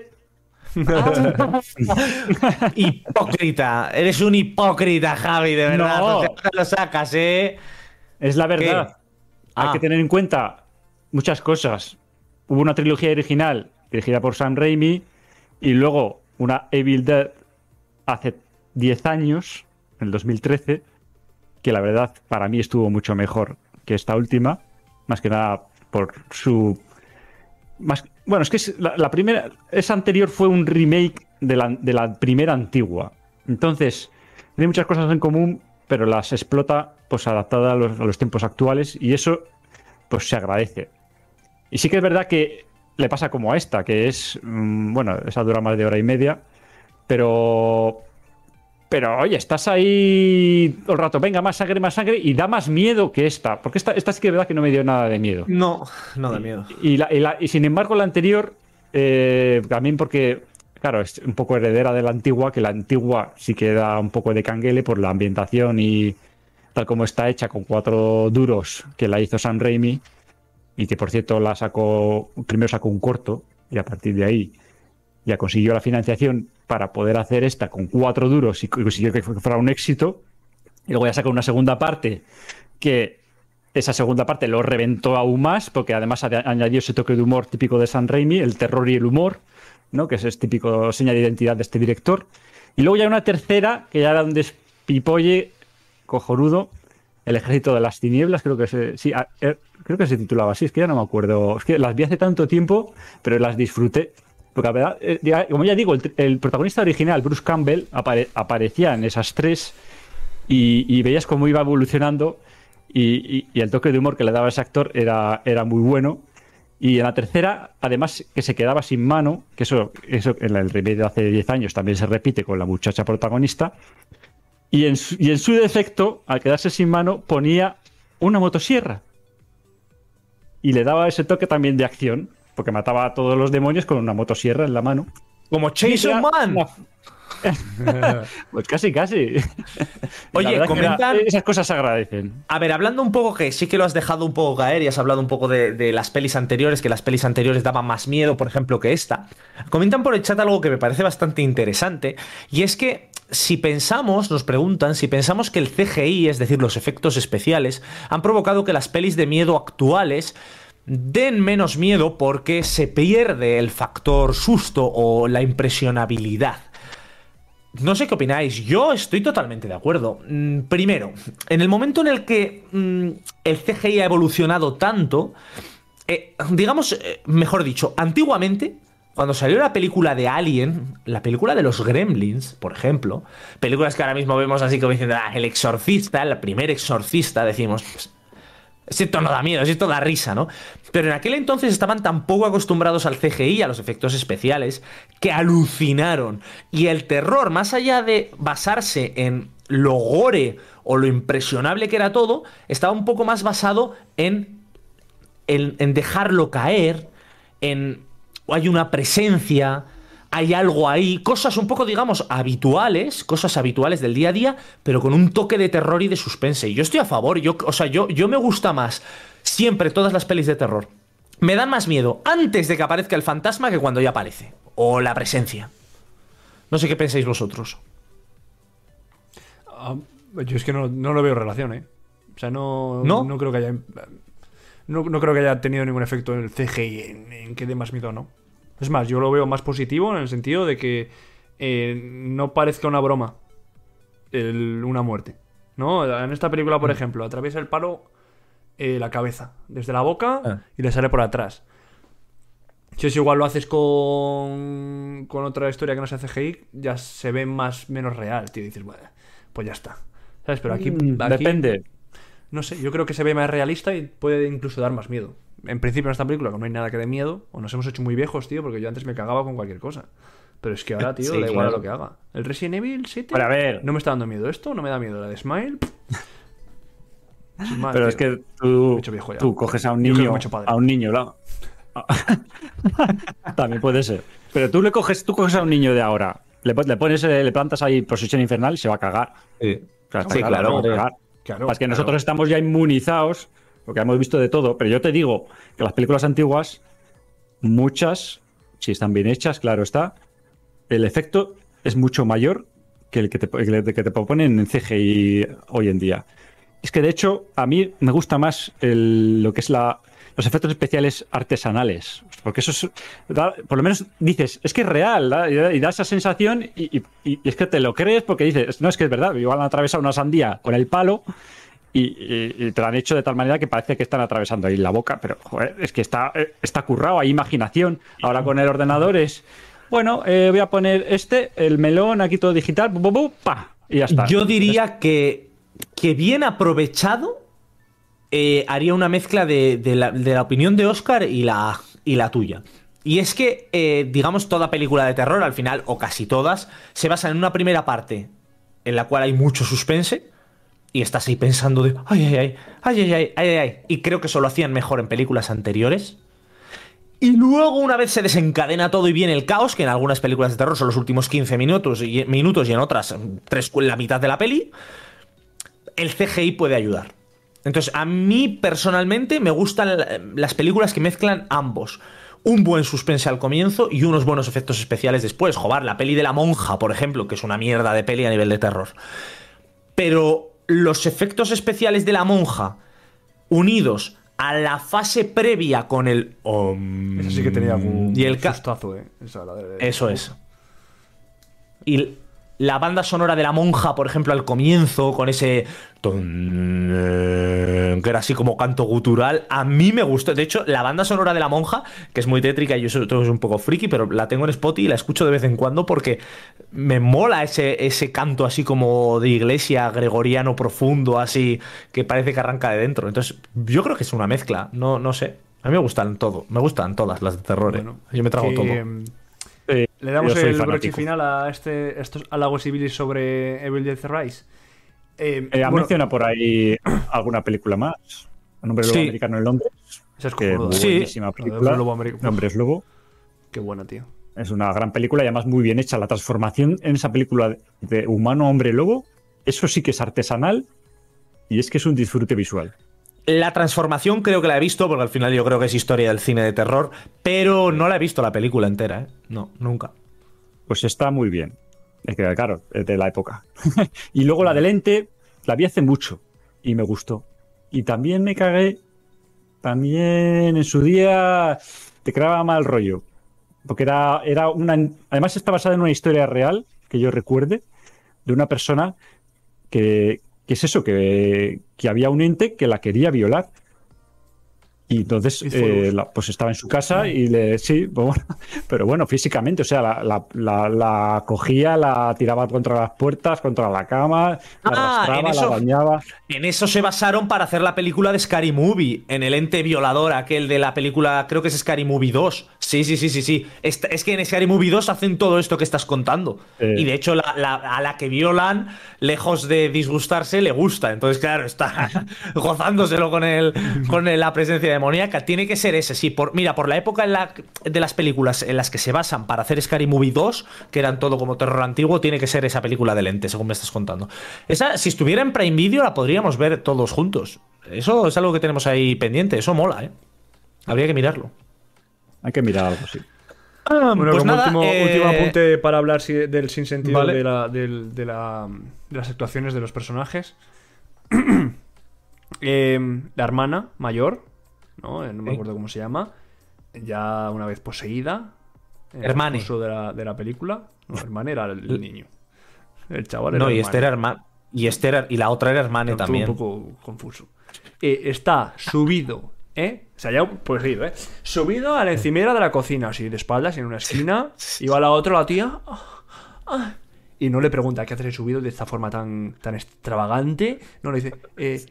Hipócrita, eres un hipócrita, Javi, de verdad. No. No te lo sacas, ¿eh? es la verdad. Hay Ah. que tener en cuenta muchas cosas. Hubo una trilogía original dirigida por Sam Raimi y luego una Evil Dead hace 10 años, en el 2013, que la verdad para mí estuvo mucho mejor que esta última, más que nada por su... Más, bueno, es que es la, primera, esa anterior fue un remake de la, de la primera antigua. Entonces, tiene muchas cosas en común, pero las explota pues adaptada a los, a los tiempos actuales y eso pues se agradece. Y sí que es verdad que le pasa como a esta, que es, mm, bueno, esa dura más de hora y media, pero... Pero oye, estás ahí todo el rato, venga, más sangre, más sangre, y da más miedo que esta, porque esta, esta sí que es verdad que no me dio nada de miedo. No, no da miedo. Y, la- y la- y sin embargo, la anterior, eh, también porque, claro, es un poco heredera de la antigua, que la antigua sí que da un poco de canguele por la ambientación y tal como está hecha, con cuatro duros que la hizo Sam Raimi, y que por cierto la sacó, primero sacó un corto, y a partir de ahí ya consiguió la financiación para poder hacer esta con cuatro duros y consiguió que fuera un éxito. Y luego ya sacó una segunda parte que esa segunda parte lo reventó aún más, porque además ade- añadió ese toque de humor típico de San Raimi, el terror y el humor, ¿no? que es típico seña de identidad de este director. Y luego ya una tercera, que ya era un despipolle cojonudo, El ejército de las tinieblas, creo que se, sí, eh, creo que se titulaba así, es que ya no me acuerdo. Es que las vi hace tanto tiempo, pero las disfruté. Porque la verdad, eh, como ya digo, el, protagonista original, Bruce Campbell, apare- aparecía en esas tres y, veías cómo iba evolucionando y, y- y el toque de humor que le daba ese actor era, era muy bueno. Y en la tercera, además, que se quedaba sin mano, que eso, eso en el remake de hace 10 años también se repite con la muchacha protagonista. Y en, su, y en su defecto, al quedarse sin mano, ponía una motosierra. Y le daba ese toque también de acción, porque mataba a todos los demonios con una motosierra en la mano. Como Chainsaw Man. Pues casi, casi. Oye, comentan- esas cosas se agradecen. A ver, hablando un poco, que sí que lo has dejado un poco caer y has hablado un poco de, de las pelis anteriores, que las pelis anteriores daban más miedo, por ejemplo, que esta. Comentan por el chat algo que me parece bastante interesante, y es que si pensamos, nos preguntan, si pensamos que el CGI, es decir, los efectos especiales, han provocado que las pelis de miedo actuales den menos miedo porque se pierde el factor susto o la impresionabilidad. No sé qué opináis, yo estoy totalmente de acuerdo. Mm, Primero, en el momento en el que mm, el CGI ha evolucionado tanto, eh, digamos, eh, mejor dicho, antiguamente, cuando salió la película de Alien, la película de los Gremlins, por ejemplo, películas que ahora mismo vemos así como diciendo, "Ah, el exorcista, el primer exorcista, decimos, esto no da miedo, esto da risa, ¿no? Pero en aquel entonces estaban tan poco acostumbrados al CGI, a los efectos especiales, que alucinaron. Y el terror, más allá de basarse en lo gore o lo impresionable que era todo, estaba un poco más basado en, en, en dejarlo caer, en hay una presencia, hay algo ahí, cosas un poco, digamos, habituales, cosas habituales del día a día, pero con un toque de terror y de suspense. Y yo estoy a favor, yo, o sea, yo, yo me gusta más siempre todas las pelis de terror. Me dan más miedo antes de que aparezca el fantasma que cuando ya aparece. O la presencia. No sé qué pensáis vosotros. Ah, yo es que no, no lo veo relación, ¿eh? O sea, no, ¿No? creo que haya. No, no creo que haya tenido ningún efecto en el CGI en, en que dé más miedo, ¿no? Es más, yo lo veo más positivo en el sentido de que eh, no parezca una broma. el- una muerte. ¿No? En esta película, por ejemplo, atraviesa el palo eh, la cabeza, desde la boca Ah. y le sale por atrás. Si es igual lo haces con, con otra historia que no sea CGI, ya se ve más menos real, tío. Y dices, bueno, pues ya está. ¿Sabes? Pero aquí, Mm, aquí- Depende. No sé, yo creo que se ve más realista y puede incluso dar más miedo. En principio en esta película que no hay nada que dé miedo, o nos hemos hecho muy viejos, tío, porque yo antes me cagaba con cualquier cosa. Pero es que ahora, tío, Sí, da igual a lo que haga. El Resident Evil 7 Pero a ver. no me está dando miedo esto, no me da miedo la de Smile. Pero tío. es que tú, he coges a un niño, a un niño, la- también puede ser. Pero tú le coges, tú coges a un niño de ahora, le, pon- le pones, le plantas ahí posesión infernal y se va a cagar. Sí, O sea, está Sí, claro, Claro, es que claro. nosotros estamos ya inmunizados, porque hemos visto de todo, pero yo te digo que las películas antiguas, muchas, si están bien hechas, claro está, el efecto es mucho mayor que el que te, el que te proponen en CGI hoy en día. Es que de hecho, a mí me gusta más el- lo que es la, los efectos especiales artesanales. Porque eso es. da- por lo menos dices, es que es real, da- y da, y da esa sensación, y, y- y es que te lo crees porque dices, no, es que es verdad, igual han atravesado una sandía con el palo. Y, te lo han hecho de tal manera que parece que están atravesando ahí la boca, pero joder, es que está, eh, está currado, hay imaginación. Ahora con el ordenador es, bueno, eh, voy a poner este, el melón, aquí todo digital, bu, bu, bu, pa, y ya está. Yo diría que, que bien aprovechado eh, haría una mezcla de, de la, de la opinión de Oscar y la, y la tuya. Y es que, eh, digamos, toda película de terror, al final, o casi todas, se basa en una primera parte en la cual hay mucho suspense y estás ahí pensando de, ay, ay, ay, ay, ay, ay, ay, ay. Y creo que eso lo hacían mejor en películas anteriores. Y luego, una vez se desencadena todo y viene el caos, que en algunas películas de terror son los últimos 15 minutos y, minutos y en otras tres, la mitad de la peli, el CGI puede ayudar. Entonces, a mí personalmente me gustan la- las películas que mezclan ambos. Un buen suspense al comienzo y unos buenos efectos especiales después. Joder, la peli de la monja, por ejemplo, que es una mierda de peli a nivel de terror. Pero los efectos especiales de la monja, unidos a la fase previa con el... om, Eso sí que tenía algún y el sustazo, eh. Esa, la de- Eso es. Y la banda sonora de la monja, por ejemplo, al comienzo, con ese. que era así como canto gutural, a mí me gustó. De hecho, la banda sonora de la monja, que es muy tétrica y yo sobre todo es un poco friki, pero la tengo en Spotify y la escucho de vez en cuando porque me mola ese, ese canto así como de iglesia gregoriano profundo, así que parece que arranca de dentro. Entonces, yo creo que es una mezcla, no, no sé. A mí me gustan todo, me gustan todas las de terror. ¿eh? Bueno, yo me trago que, todo. Eh, Le damos el broche final a este, estos halagos civiles sobre Evil Dead Rise. Eh, Eh, bueno, menciona por ahí alguna película más. Un hombre lobo americano en Londres. esa es Que cojonuda. Sí. buenísima película. Hombre Lobo Lobo. Qué buena, tío. Es una gran película y además muy bien hecha. La transformación en esa película de- de humano a hombre lobo, eso sí que es artesanal y es que es un disfrute visual. La transformación creo que la he visto, porque al final yo creo que es historia del cine de terror, pero no la he visto la película entera, ¿eh? No, nunca. Pues está muy bien. Es que, claro, es de la época. y luego la de lente, la vi hace mucho y me gustó. Y también me cagué, también en su día te creaba mal rollo. Porque era, era una. Además, está basada en una historia real, que yo recuerde, de una persona que, que es eso, que, que había un ente que la quería violar. Y entonces, eh, la- pues estaba en su casa y le. Sí, pues bueno, pero bueno, físicamente, o sea, la, la- la- la cogía, la tiraba contra las puertas, contra la cama, la Ah, arrastraba, en la eso- bañaba. En eso se basaron para hacer la película de Scary Movie, en el ente violador, aquel de la película, creo que es Scary Movie 2. Sí, sí, sí, sí, sí. Esta- Es que en Scary Movie 2 hacen todo esto que estás contando. Eh. Y de hecho, la- la- a la que violan, lejos de disgustarse, le gusta. Entonces, claro, está gozándoselo con, el, con el- la presencia demoníaca. Tiene que ser ese, sí. Por, mira, por la época en la- de las películas en las que se basan para hacer Scary Movie 2, que eran todo como terror antiguo, tiene que ser esa película del ente, según me estás contando. Esa, si estuviera en Prime Video, la podríamos ver todos juntos. Eso es algo que tenemos ahí pendiente. Eso mola, ¿eh? Habría que mirarlo. Hay que mirar algo así. Bueno, pues como nada, último, eh, último apunte para hablar si- del sinsentido Vale. de, la, del- de, la- de las actuaciones de los personajes. Eh, la hermana mayor, ¿no? Eh, no me acuerdo cómo se llama, ya una vez poseída. el Hermane. transcurso de la, de la película. No, hermane era el, el niño. El chaval era No, y este era hermano. Y, este era- y la otra era hermana Estuvo también. un poco confuso. Eh, está subido, ¿eh? O sea, ya pues ido, ¿eh? Subido a la encimera de la cocina, así de espaldas, en una esquina. Y va la otra, la tía. ah, ah, y no le pregunta qué haces subido de esta forma tan, tan extravagante. No le dice, eh,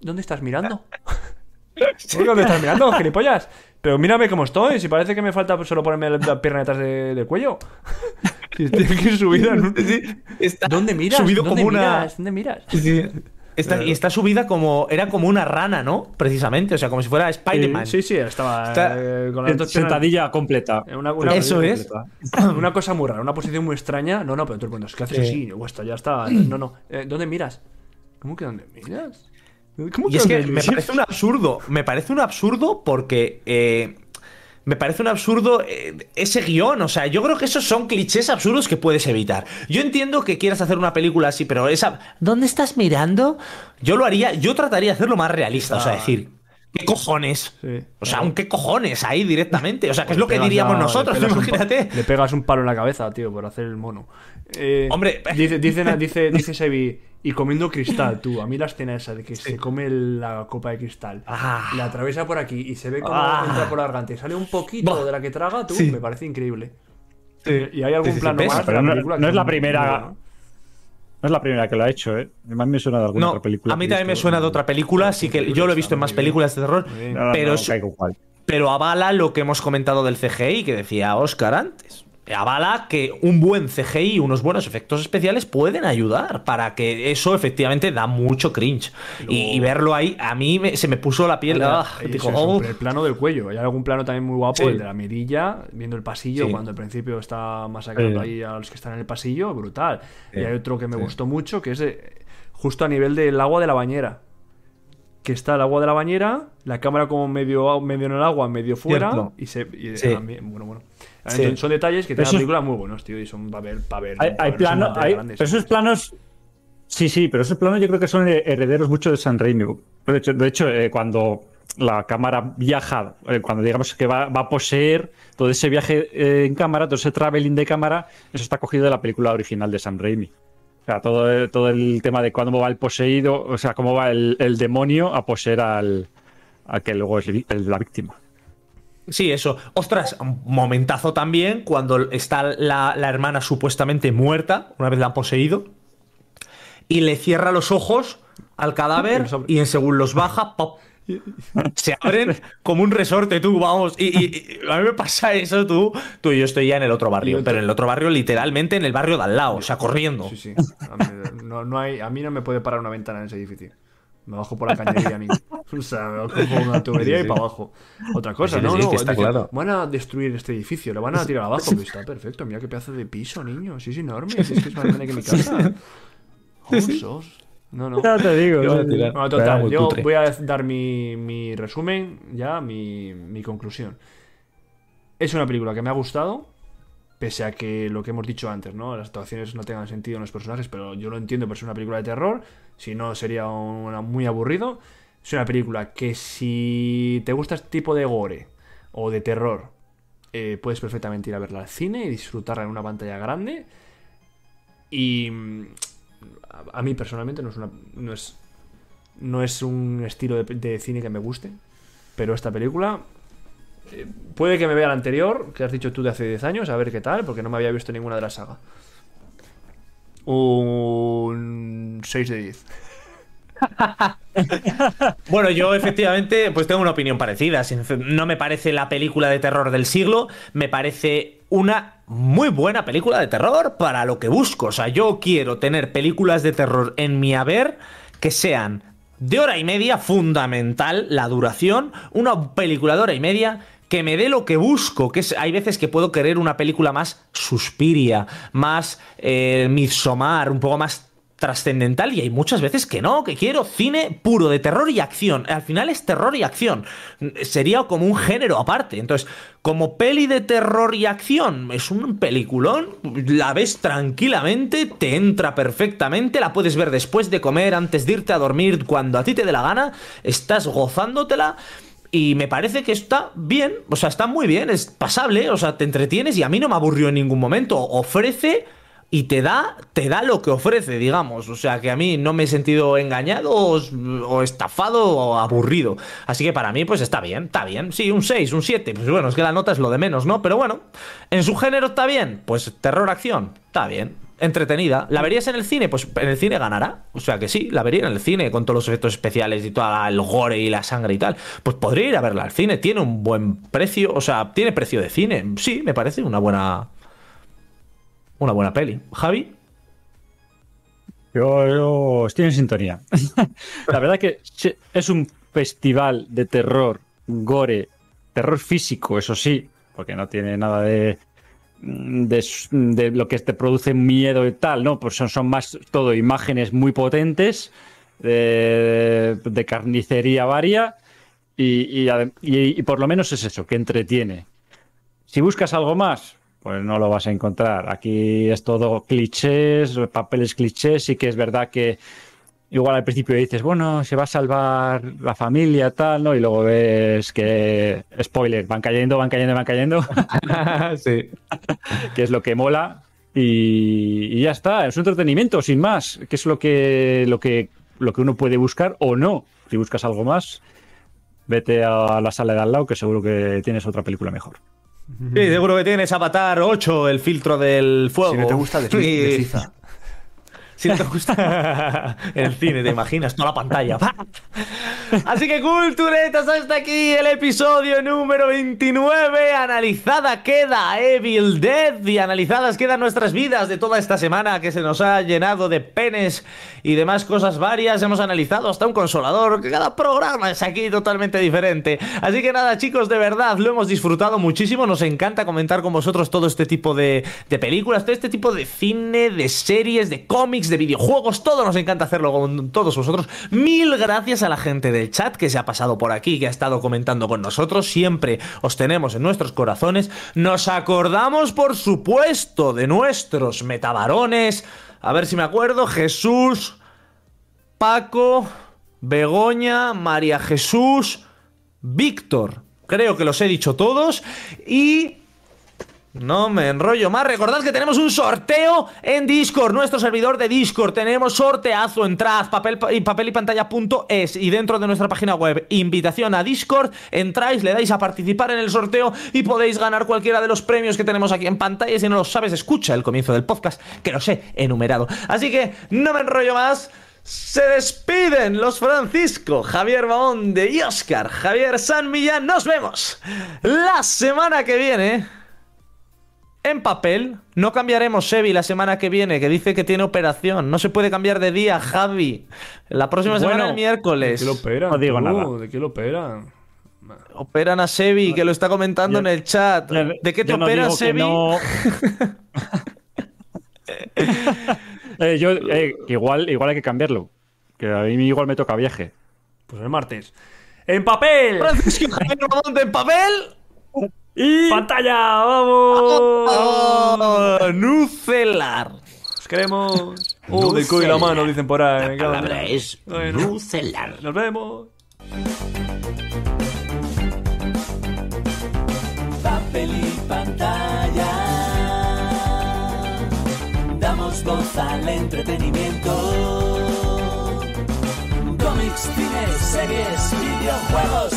¿dónde estás mirando? ¿Cómo que ¿Dónde estás mirando, gilipollas? Pero mírame cómo estoy, si parece que me falta solo ponerme la- pierna detrás de- del cuello. Si estoy aquí subido en un- Está ¿Dónde miras? Subido ¿Dónde como una. miras? ¿Dónde miras? Sí. Está, y está subida como. Era como una rana, ¿no? Precisamente. O sea, como si fuera Spider-Man. Sí, sí, estaba Está- eh, con Sentadilla completa. Una, una- Eso es. Una cosa muy rara, una posición muy extraña. No, no, pero tú el mundo, es que haces Sí. así, o esto ya está. No, no. Eh, ¿Dónde miras? ¿Cómo que dónde miras? ¿Cómo Y es que me parece un absurdo. Me parece un absurdo porque. eh, me parece un absurdo eh, ese guion. O sea, yo creo que esos son clichés absurdos que puedes evitar. Yo entiendo que quieras hacer una película así, pero esa. ¿Dónde estás mirando? Yo lo haría. Yo trataría de hacerlo más realista. O sea, decir. ¿Qué cojones? Sí. O sea, un qué cojones ahí directamente. O sea, que es lo que diríamos nosotros, le un imagínate. Le pegas un palo en la cabeza, tío, por hacer el mono. Eh, Hombre. Dice, dice, dice, dice Sebi, y comiendo cristal, tú. A mí la escena esa de que se come la copa de cristal, Ah. la atraviesa por aquí y se ve como Ah. entra por la garganta y sale un poquito de la que traga, tú, Sí. me parece increíble. Sí. Y hay algún plano más de Pero la no- película no que es la primera-. No es la primera que lo ha hecho, ¿eh? A mí me suena de alguna No, otra película. a mí también me suena de otra película, así que yo lo he visto en más películas de terror. No, no, pero, no, pero avala lo que hemos comentado del CGI que decía Oscar antes. Avala que un buen CGI y unos buenos efectos especiales pueden ayudar para que eso efectivamente da mucho cringe. Y, y verlo ahí, a mí me- se me puso la piel. ah, eso, oh. el plano del cuello. Hay algún plano también muy guapo, Sí. el de la mirilla, viendo el pasillo, Sí. cuando al principio está masacrando Sí. ahí a los que están en el pasillo, brutal. Y hay otro que me gustó mucho, que es de- justo a nivel del agua de la bañera. Que está el agua de la bañera, la cámara como medio, medio en el agua, medio fuera, Cierto. y se. y Sí. también- bueno, Sí. Son detalles que tiene Eso la es- película muy buenos, tío, y son para ver. Para ver Hay, hay planos, pero esos planos. Sí, sí, pero esos planos yo creo que son herederos mucho de San Raimi. De hecho, de hecho eh, cuando la cámara viaja, eh, cuando digamos que va, va a poseer todo ese viaje eh, en cámara, todo ese traveling de cámara, eso está cogido de la película original de San Raimi. O sea, todo, el- todo el tema de cómo va el poseído, o sea, cómo va el, el demonio a poseer al, al que luego es el- el- la víctima. Sí, eso. Ostras, un momentazo también cuando está la, la hermana supuestamente muerta, una vez la han poseído, y le cierra los ojos al cadáver y en según los baja, ¡pop! Se abren como un resorte, tú, vamos. Y, y- y a mí me pasa eso, tú. Tú y yo estoy ya en el otro barrio, pero en el otro barrio, literalmente en el barrio de al lado, o sea, corriendo. Sí, sí. A mí no, no hay, a mí no me puede parar una ventana en ese edificio. Me bajo por la cañería mí. O sea, me bajo una tubería Sí, y para abajo. Otra cosa, no, no. que está claro. Van a destruir este edificio, lo van a tirar abajo. Pues está perfecto, mira qué pedazo de piso, niño. Sí, es enorme. Es que es más grande que mi casa. Josos. No, no. Ya te digo. Yo voy a tirar. Bueno, total, yo voy a dar mi, mi resumen, ya, mi, mi conclusión. Es una película que me ha gustado, pese a que lo que hemos dicho antes, ¿no? Las actuaciones no tengan sentido en los personajes, pero yo lo entiendo por ser una película de terror, si no sería una, muy aburrido. Es una película que si te gusta este tipo de gore o de terror, eh, puedes perfectamente ir a verla al cine y disfrutarla en una pantalla grande. Y mm, a, mí personalmente no es una no es no es un estilo de cine que me guste, pero esta película eh, puede que me vea la anterior, que has dicho tú de hace 10 años, a ver qué tal, porque no me había visto ninguna de la saga. Un 6 de 10. Bueno, yo efectivamente pues tengo una opinión parecida. No me parece la película de terror del siglo, me parece una muy buena película de terror para lo que busco. O sea, yo quiero tener películas de terror en mi haber que sean de hora y media, fundamental la duración, una película de hora y media que me dé lo que busco, que es, hay veces que puedo querer una película más suspiria, más eh, un poco más trascendental y hay muchas veces que no, que quiero cine puro de terror y acción. Al final es terror y acción. Sería como un género aparte. Entonces, como peli de terror y acción, es un peliculón, la ves tranquilamente, te entra perfectamente, la puedes ver después de comer, antes de irte a dormir, cuando a ti te dé la gana, estás gozándotela. Y me parece que está bien, o sea, está muy bien, es pasable, o sea, te entretienes y a mí no me aburrió en ningún momento. Ofrece y te da, te da lo que ofrece, digamos. O sea que a mí no me he sentido engañado o, o estafado o aburrido. Así que para mí, pues está bien, está bien. Sí, un 6, un 7. Pues bueno, es que la nota es lo de menos, ¿no? Pero bueno, en su género está bien. Pues terror-acción, está bien. Entretenida. ¿La verías en el cine? Pues en el cine ganará. O sea que sí, la vería en el cine con todos los efectos especiales y todo el gore y la sangre y tal. Pues podría ir a verla al cine. Tiene un buen precio. O sea, tiene precio de cine. Sí, me parece una buena, una buena peli. Javi. Yo, yo estoy en sintonía. la verdad que es un festival de terror, gore, terror físico, eso sí, porque no tiene nada de, de, de lo que te produce miedo y tal, ¿no? Pues son, son más todo imágenes muy potentes, de, de carnicería varia, y, y- y por lo menos es eso, que entretiene. Si buscas algo más, pues no lo vas a encontrar. Aquí es todo clichés, papeles clichés, sí que es verdad que igual al principio dices, bueno, se va a salvar la familia, tal, ¿no? Y luego ves que, spoiler, van cayendo, van cayendo, van cayendo, sí. que es lo que mola. Y, y ya está, es un entretenimiento, sin más, que es lo que, lo que, lo que uno puede buscar o no. Si buscas algo más, vete a la sala de al lado, que seguro que tienes otra película mejor. Sí, seguro que tienes Avatar 8, el filtro del fuego. Si no te gusta, desliza. Si no te gusta el cine, te imaginas, toda la pantalla. Así que culturetas, hasta aquí el episodio número 29. Analizada queda Evil Dead y analizadas quedan nuestras vidas de toda esta semana que se nos ha llenado de penes y demás cosas varias. Hemos analizado hasta un consolador, que cada programa es aquí totalmente diferente. Así que nada, chicos, de verdad, lo hemos disfrutado muchísimo. Nos encanta comentar con vosotros todo este tipo de, de películas, todo este tipo de cine, de series, de cómics, de videojuegos. Todo nos encanta hacerlo con todos vosotros. Mil gracias a la gente del chat que se ha pasado por aquí, que ha estado comentando con nosotros. Siempre os tenemos en nuestros corazones. Nos acordamos, por supuesto, de nuestros metabarones. A ver si me acuerdo. Jesús, Paco, Begoña, María Jesús, Víctor. Creo que los he dicho todos. Y no me enrollo más. Recordad que tenemos un sorteo en Discord, nuestro servidor de Discord. Tenemos sorteazo. Entrad papel papel y pantalla.es y dentro de nuestra página web, invitación a Discord. Entráis, le dais a participar en el sorteo y podéis ganar cualquiera de los premios que tenemos aquí en pantalla. Si no lo sabes, escucha el comienzo del podcast, que los he enumerado. Así que no me enrollo más. Se despiden los Francisco, Javier Baonde y Oscar, Javier San Millán. Nos vemos la semana que viene. En papel, no cambiaremos Sevi la semana que viene, que dice que tiene operación. No se puede cambiar de día, Javi. La próxima semana Bueno, el miércoles. ¿De qué lo operan? No digo tú? nada. ¿De qué lo operan? Operan a Sevi, que lo está comentando Yo- en el chat. ¿De qué te ya no Sevi? no- Eh, yo, eh, igual, igual hay que cambiarlo. Que a mí igual me toca viaje. Pues el martes. ¡En papel! Francisco Javier Bamonte en papel. Y... ¡Pantalla! ¡Vamos! ¡Oh! ¡Nucelar! Os queremos. Oh, de y la mano, dicen por ahí. La palabra es bueno. nucelar. Nos vemos. Papel y pantalla. Damos voz al entretenimiento. Cómics, cines, series, videojuegos